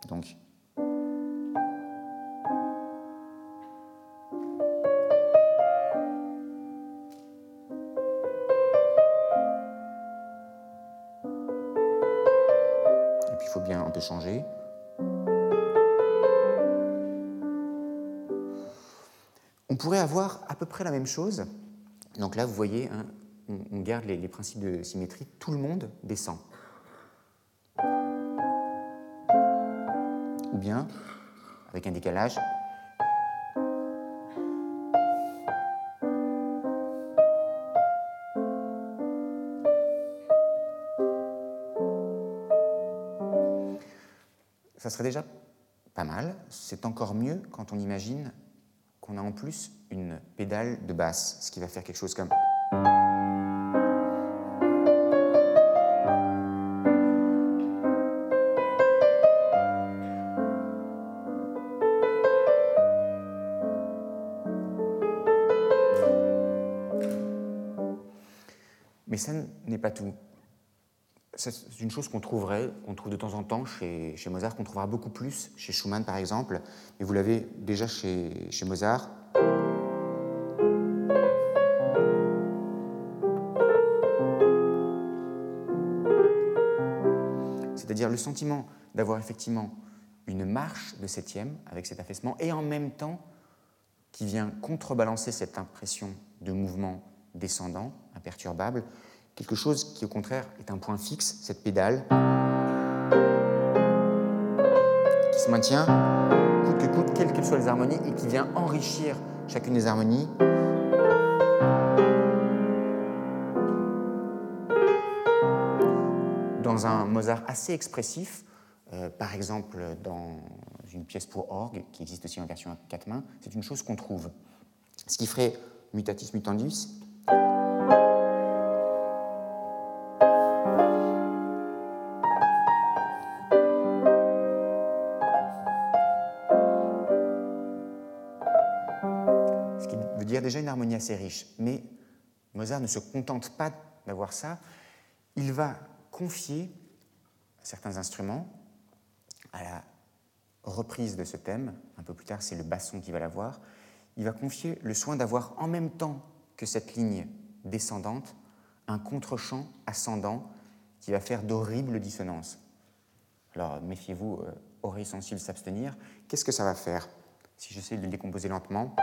Speaker 2: Donc, la même chose. Donc là, vous voyez, hein, on, garde les, les principes de symétrie. Tout le monde descend. Ou bien, avec un décalage, ça serait déjà pas mal. C'est encore mieux quand on imagine qu'on a en plus une pédale de basse, ce qui va faire quelque chose comme... Mais ça n'est pas tout c'est une chose qu'on trouverait, qu'on trouve de temps en temps chez, Mozart, qu'on trouvera beaucoup plus chez Schumann par exemple, et vous l'avez déjà chez Mozart. Sentiment d'avoir effectivement une marche de septième avec cet affaissement, et en même temps qui vient contrebalancer cette impression de mouvement descendant, imperturbable, quelque chose qui au contraire est un point fixe, cette pédale, qui se maintient coûte que coûte, quelles que soient les harmonies, et qui vient enrichir chacune des harmonies. Dans un Mozart assez expressif, euh, par exemple dans une pièce pour orgue, qui existe aussi en version à quatre mains, c'est une chose qu'on trouve. Ce qui ferait mutatis mutandis, déjà une harmonie assez riche. Mais Mozart ne se contente pas d'avoir ça. Il va confier certains instruments à la reprise de ce thème. Un peu plus tard, c'est le basson qui va l'avoir. Il va confier le soin d'avoir en même temps que cette ligne descendante un contre-champ ascendant qui va faire d'horribles dissonances. Alors méfiez-vous, euh, sensibles s'abstenir. Qu'est-ce que ça va faire Si j'essaie de le décomposer lentement?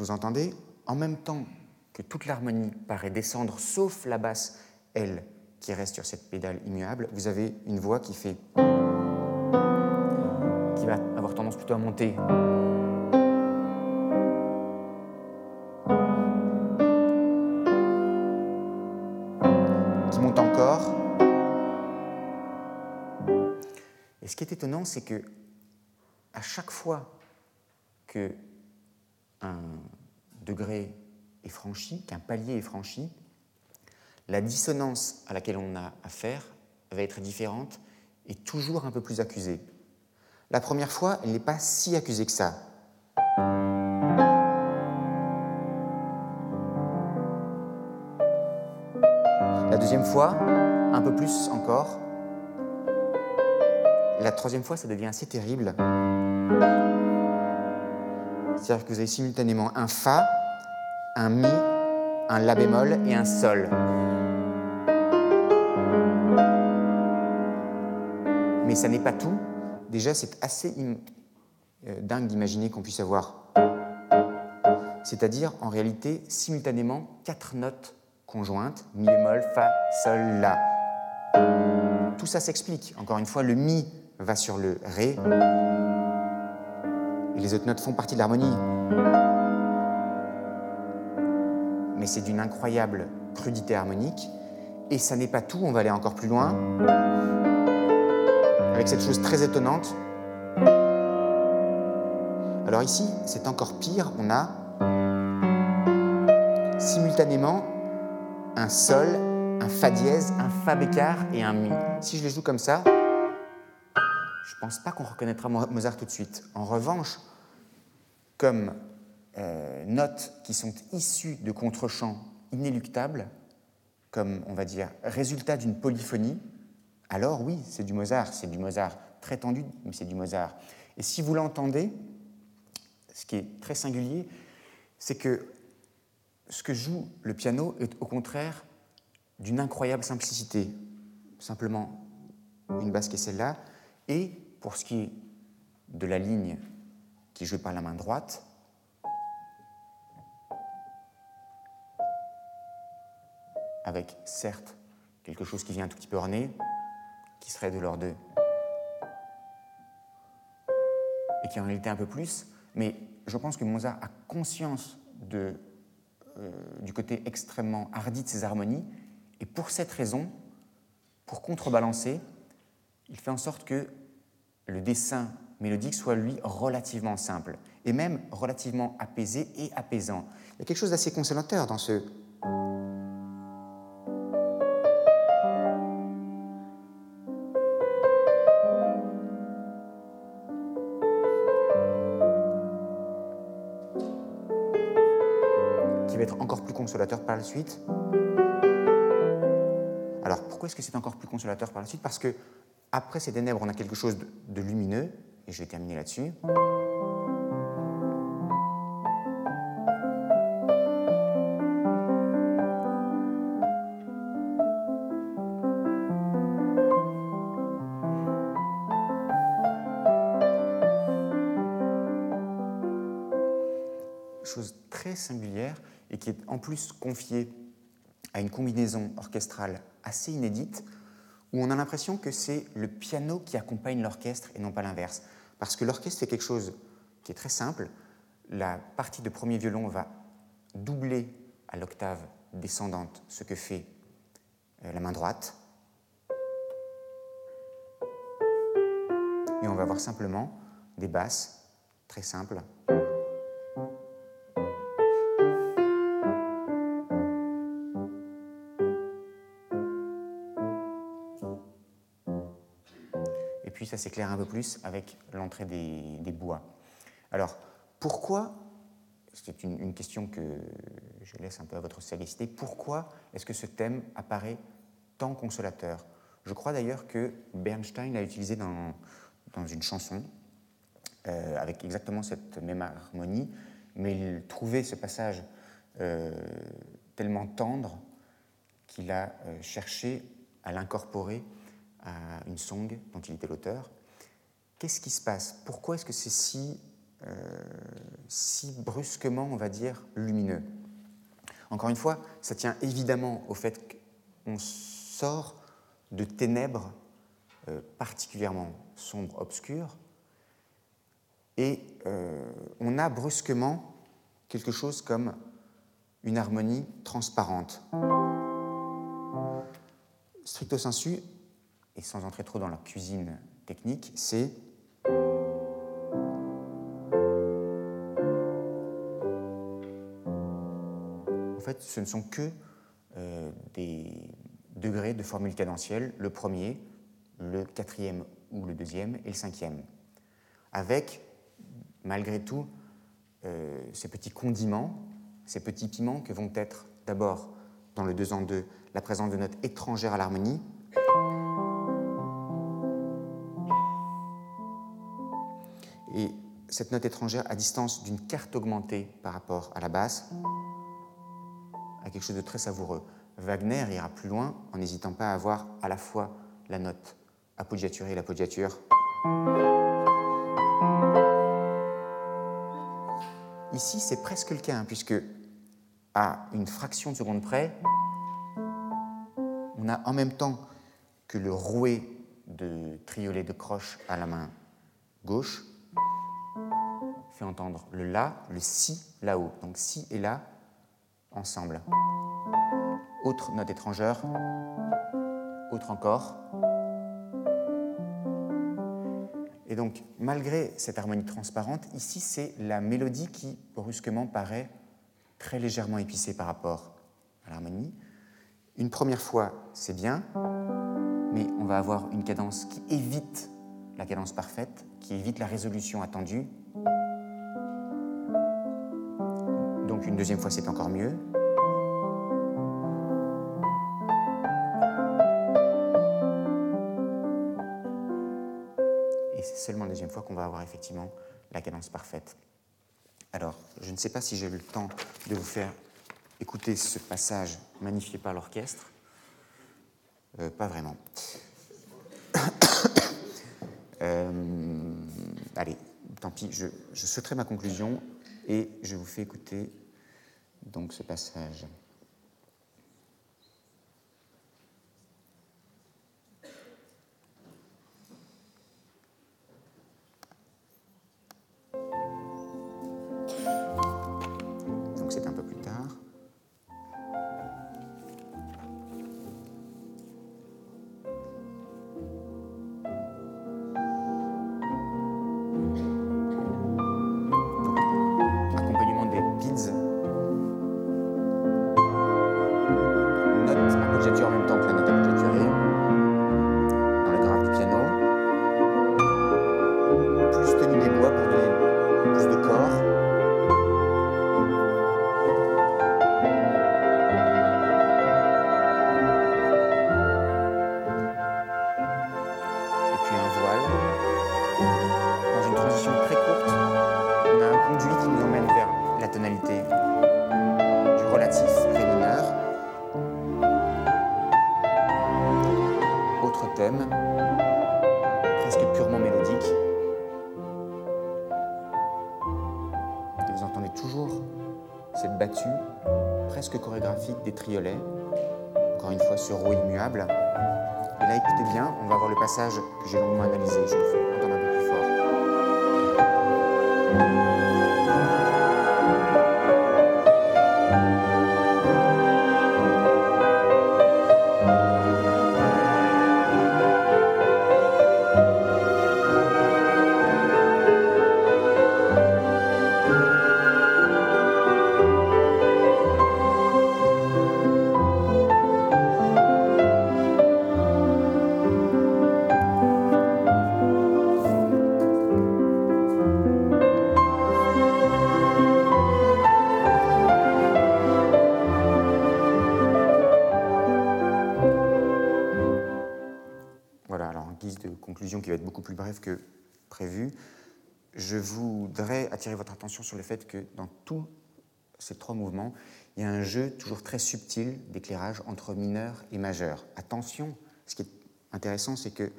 Speaker 2: Vous entendez En même temps que toute l'harmonie paraît descendre, sauf la basse, elle, qui reste sur cette pédale immuable, vous avez une voix qui fait. qui va avoir tendance plutôt à monter. Qui monte encore. Et ce qui est étonnant, c'est que à chaque fois que un degré est franchi, qu'un palier est franchi, la dissonance à laquelle on a affaire va être différente et toujours un peu plus accusée. La première fois, elle n'est pas si accusée que ça. La deuxième fois, un peu plus encore. la troisième fois, ça devient assez terrible. C'est-à-dire que vous avez simultanément un Fa, un Mi, un La bémol et un Sol. Mais ça n'est pas tout. Déjà, c'est assez euh, dingue d'imaginer qu'on puisse avoir, c'est-à-dire en réalité simultanément quatre notes conjointes, Mi bémol, Fa, Sol, La. Tout ça s'explique. Encore une fois, le Mi va sur le Ré, les autres notes font partie de l'harmonie. Mais c'est d'une incroyable crudité harmonique. Et ça n'est pas tout, on va aller encore plus loin. Avec cette chose très étonnante. Alors ici, c'est encore pire, on a simultanément un Sol, un Fa dièse, un Fa bécard et un Mi. Si je les joue comme ça, je pense pas qu'on reconnaîtra Mozart tout de suite. En revanche, comme euh, notes qui sont issues de contre-champs inéluctables, comme on va dire résultat d'une polyphonie, alors oui, c'est du Mozart, c'est du Mozart très tendu, mais c'est du Mozart. Et si vous l'entendez, ce qui est très singulier, c'est que ce que joue le piano est au contraire d'une incroyable simplicité. Simplement une basse qui est celle-là, et pour ce qui est de la ligne qui est jouée par la main droite, avec certes quelque chose qui vient un tout petit peu orné, qui serait de l'ordre de. Et qui en réalité un peu plus, mais je pense que Mozart a conscience de, euh, du côté extrêmement hardi de ses harmonies, et pour cette raison, pour contrebalancer, il fait en sorte que le dessin mélodique soit lui relativement simple et même relativement apaisé et apaisant. Il y a quelque chose d'assez consolateur dans ce qui va être encore plus consolateur par la suite. Alors pourquoi est-ce que c'est encore plus consolateur par la suite? Parce que après ces ténèbres, on a quelque chose de, lumineux, et je vais terminer là-dessus. Chose très singulière et qui est en plus confiée à une combinaison orchestrale assez inédite où on a l'impression que c'est le piano qui accompagne l'orchestre et non pas l'inverse. Parce que l'orchestre fait quelque chose qui est très simple. La partie de premier violon va doubler à l'octave descendante ce que fait euh, la main droite. Et on va avoir simplement des basses très simples. S'éclaire un peu plus avec l'entrée des, bois. Alors, pourquoi, c'est une, question que je laisse un peu à votre sagacité, pourquoi est-ce que ce thème apparaît tant consolateur? Je crois d'ailleurs que Bernstein l'a utilisé dans, dans une chanson, euh, avec exactement cette même harmonie, mais il trouvait ce passage euh, tellement tendre qu'il a euh, cherché à l'incorporer à une song dont il était l'auteur. Qu'est-ce qui se passe? Pourquoi est-ce que c'est si, euh, si brusquement, on va dire, lumineux? Encore une fois, ça tient évidemment au fait qu'on sort de ténèbres euh, particulièrement sombres, obscures, et euh, on a brusquement quelque chose comme une harmonie transparente. Stricto sensu, et sans entrer trop dans leur cuisine technique, c'est En fait, ce ne sont que euh, des degrés de formule cadentielle, le premier, le quatrième ou le deuxième et le cinquième, avec, malgré tout, euh, ces petits condiments, ces petits piments que vont être d'abord, dans le 2 en 2, la présence de notes étrangères à l'harmonie, cette note étrangère à distance d'une carte augmentée par rapport à la basse, à quelque chose de très savoureux. Wagner ira plus loin en n'hésitant pas à avoir à la fois la note appoggiaturée et l'appoggiature. Ici, c'est presque le cas, hein, puisque à une fraction de seconde près, on a en même temps que le rouet de triolet de croche à la main gauche entendre le La, le Si là-haut. Donc Si et La ensemble. Autre note étrangère, autre encore. Et donc, malgré cette harmonie transparente, ici, c'est la mélodie qui, brusquement, paraît très légèrement épicée par rapport à l'harmonie. Une première fois, c'est bien, mais on va avoir une cadence qui évite la cadence parfaite, qui évite la résolution attendue, une deuxième fois, c'est encore mieux. Et c'est seulement la deuxième fois qu'on va avoir effectivement la cadence parfaite. Alors, je ne sais pas si j'ai eu le temps de vous faire écouter ce passage magnifié par l'orchestre. Euh, pas vraiment. Euh, allez, tant pis, je, je sauterai ma conclusion et je vous fais écouter donc ce passage. Bref que prévu, je voudrais attirer votre attention sur le fait que dans tous ces trois mouvements, il y a un jeu toujours très subtil d'éclairage entre mineur et majeur. Attention, ce qui est intéressant, c'est que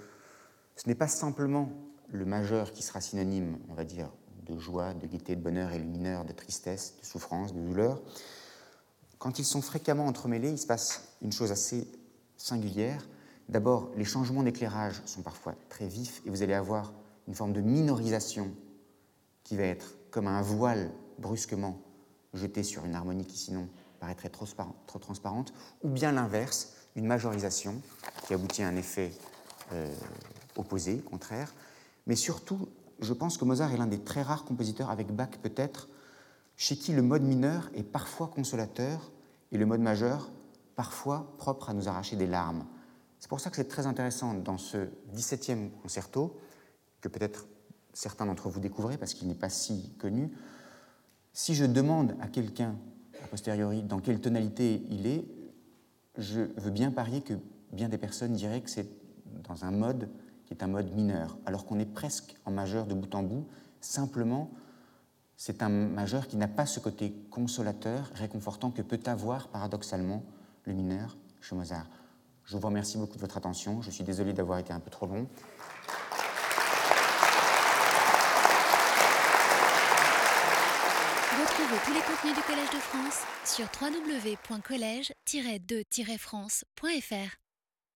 Speaker 2: ce n'est pas simplement le majeur qui sera synonyme, on va dire, de joie, de gaieté, de bonheur, et le mineur de tristesse, de souffrance, de douleur. Quand ils sont fréquemment entremêlés, il se passe une chose assez singulière, D'abord, les changements d'éclairage sont parfois très vifs et vous allez avoir une forme de minorisation qui va être comme un voile brusquement jeté sur une harmonie qui sinon paraîtrait trop, transparente, ou bien l'inverse, une majorisation qui aboutit à un effet euh, opposé, contraire. Mais surtout, je pense que Mozart est l'un des très rares compositeurs, avec Bach peut-être, chez qui le mode mineur est parfois consolateur et le mode majeur parfois propre à nous arracher des larmes. C'est pour ça que c'est très intéressant dans ce 17e concerto, que peut-être certains d'entre vous découvrez parce qu'il n'est pas si connu. Si je demande à quelqu'un, a posteriori, dans quelle tonalité il est, je veux bien parier que bien des personnes diraient que c'est dans un mode qui est un mode mineur, alors qu'on est presque en majeur de bout en bout. Simplement, c'est un majeur qui n'a pas ce côté consolateur, réconfortant que peut avoir paradoxalement le mineur chez Mozart. Je vous remercie beaucoup de votre attention. Je suis désolé d'avoir été un peu trop long.
Speaker 1: Retrouvez tous les contenus du Collège de France sur www.colège-2-france.fr.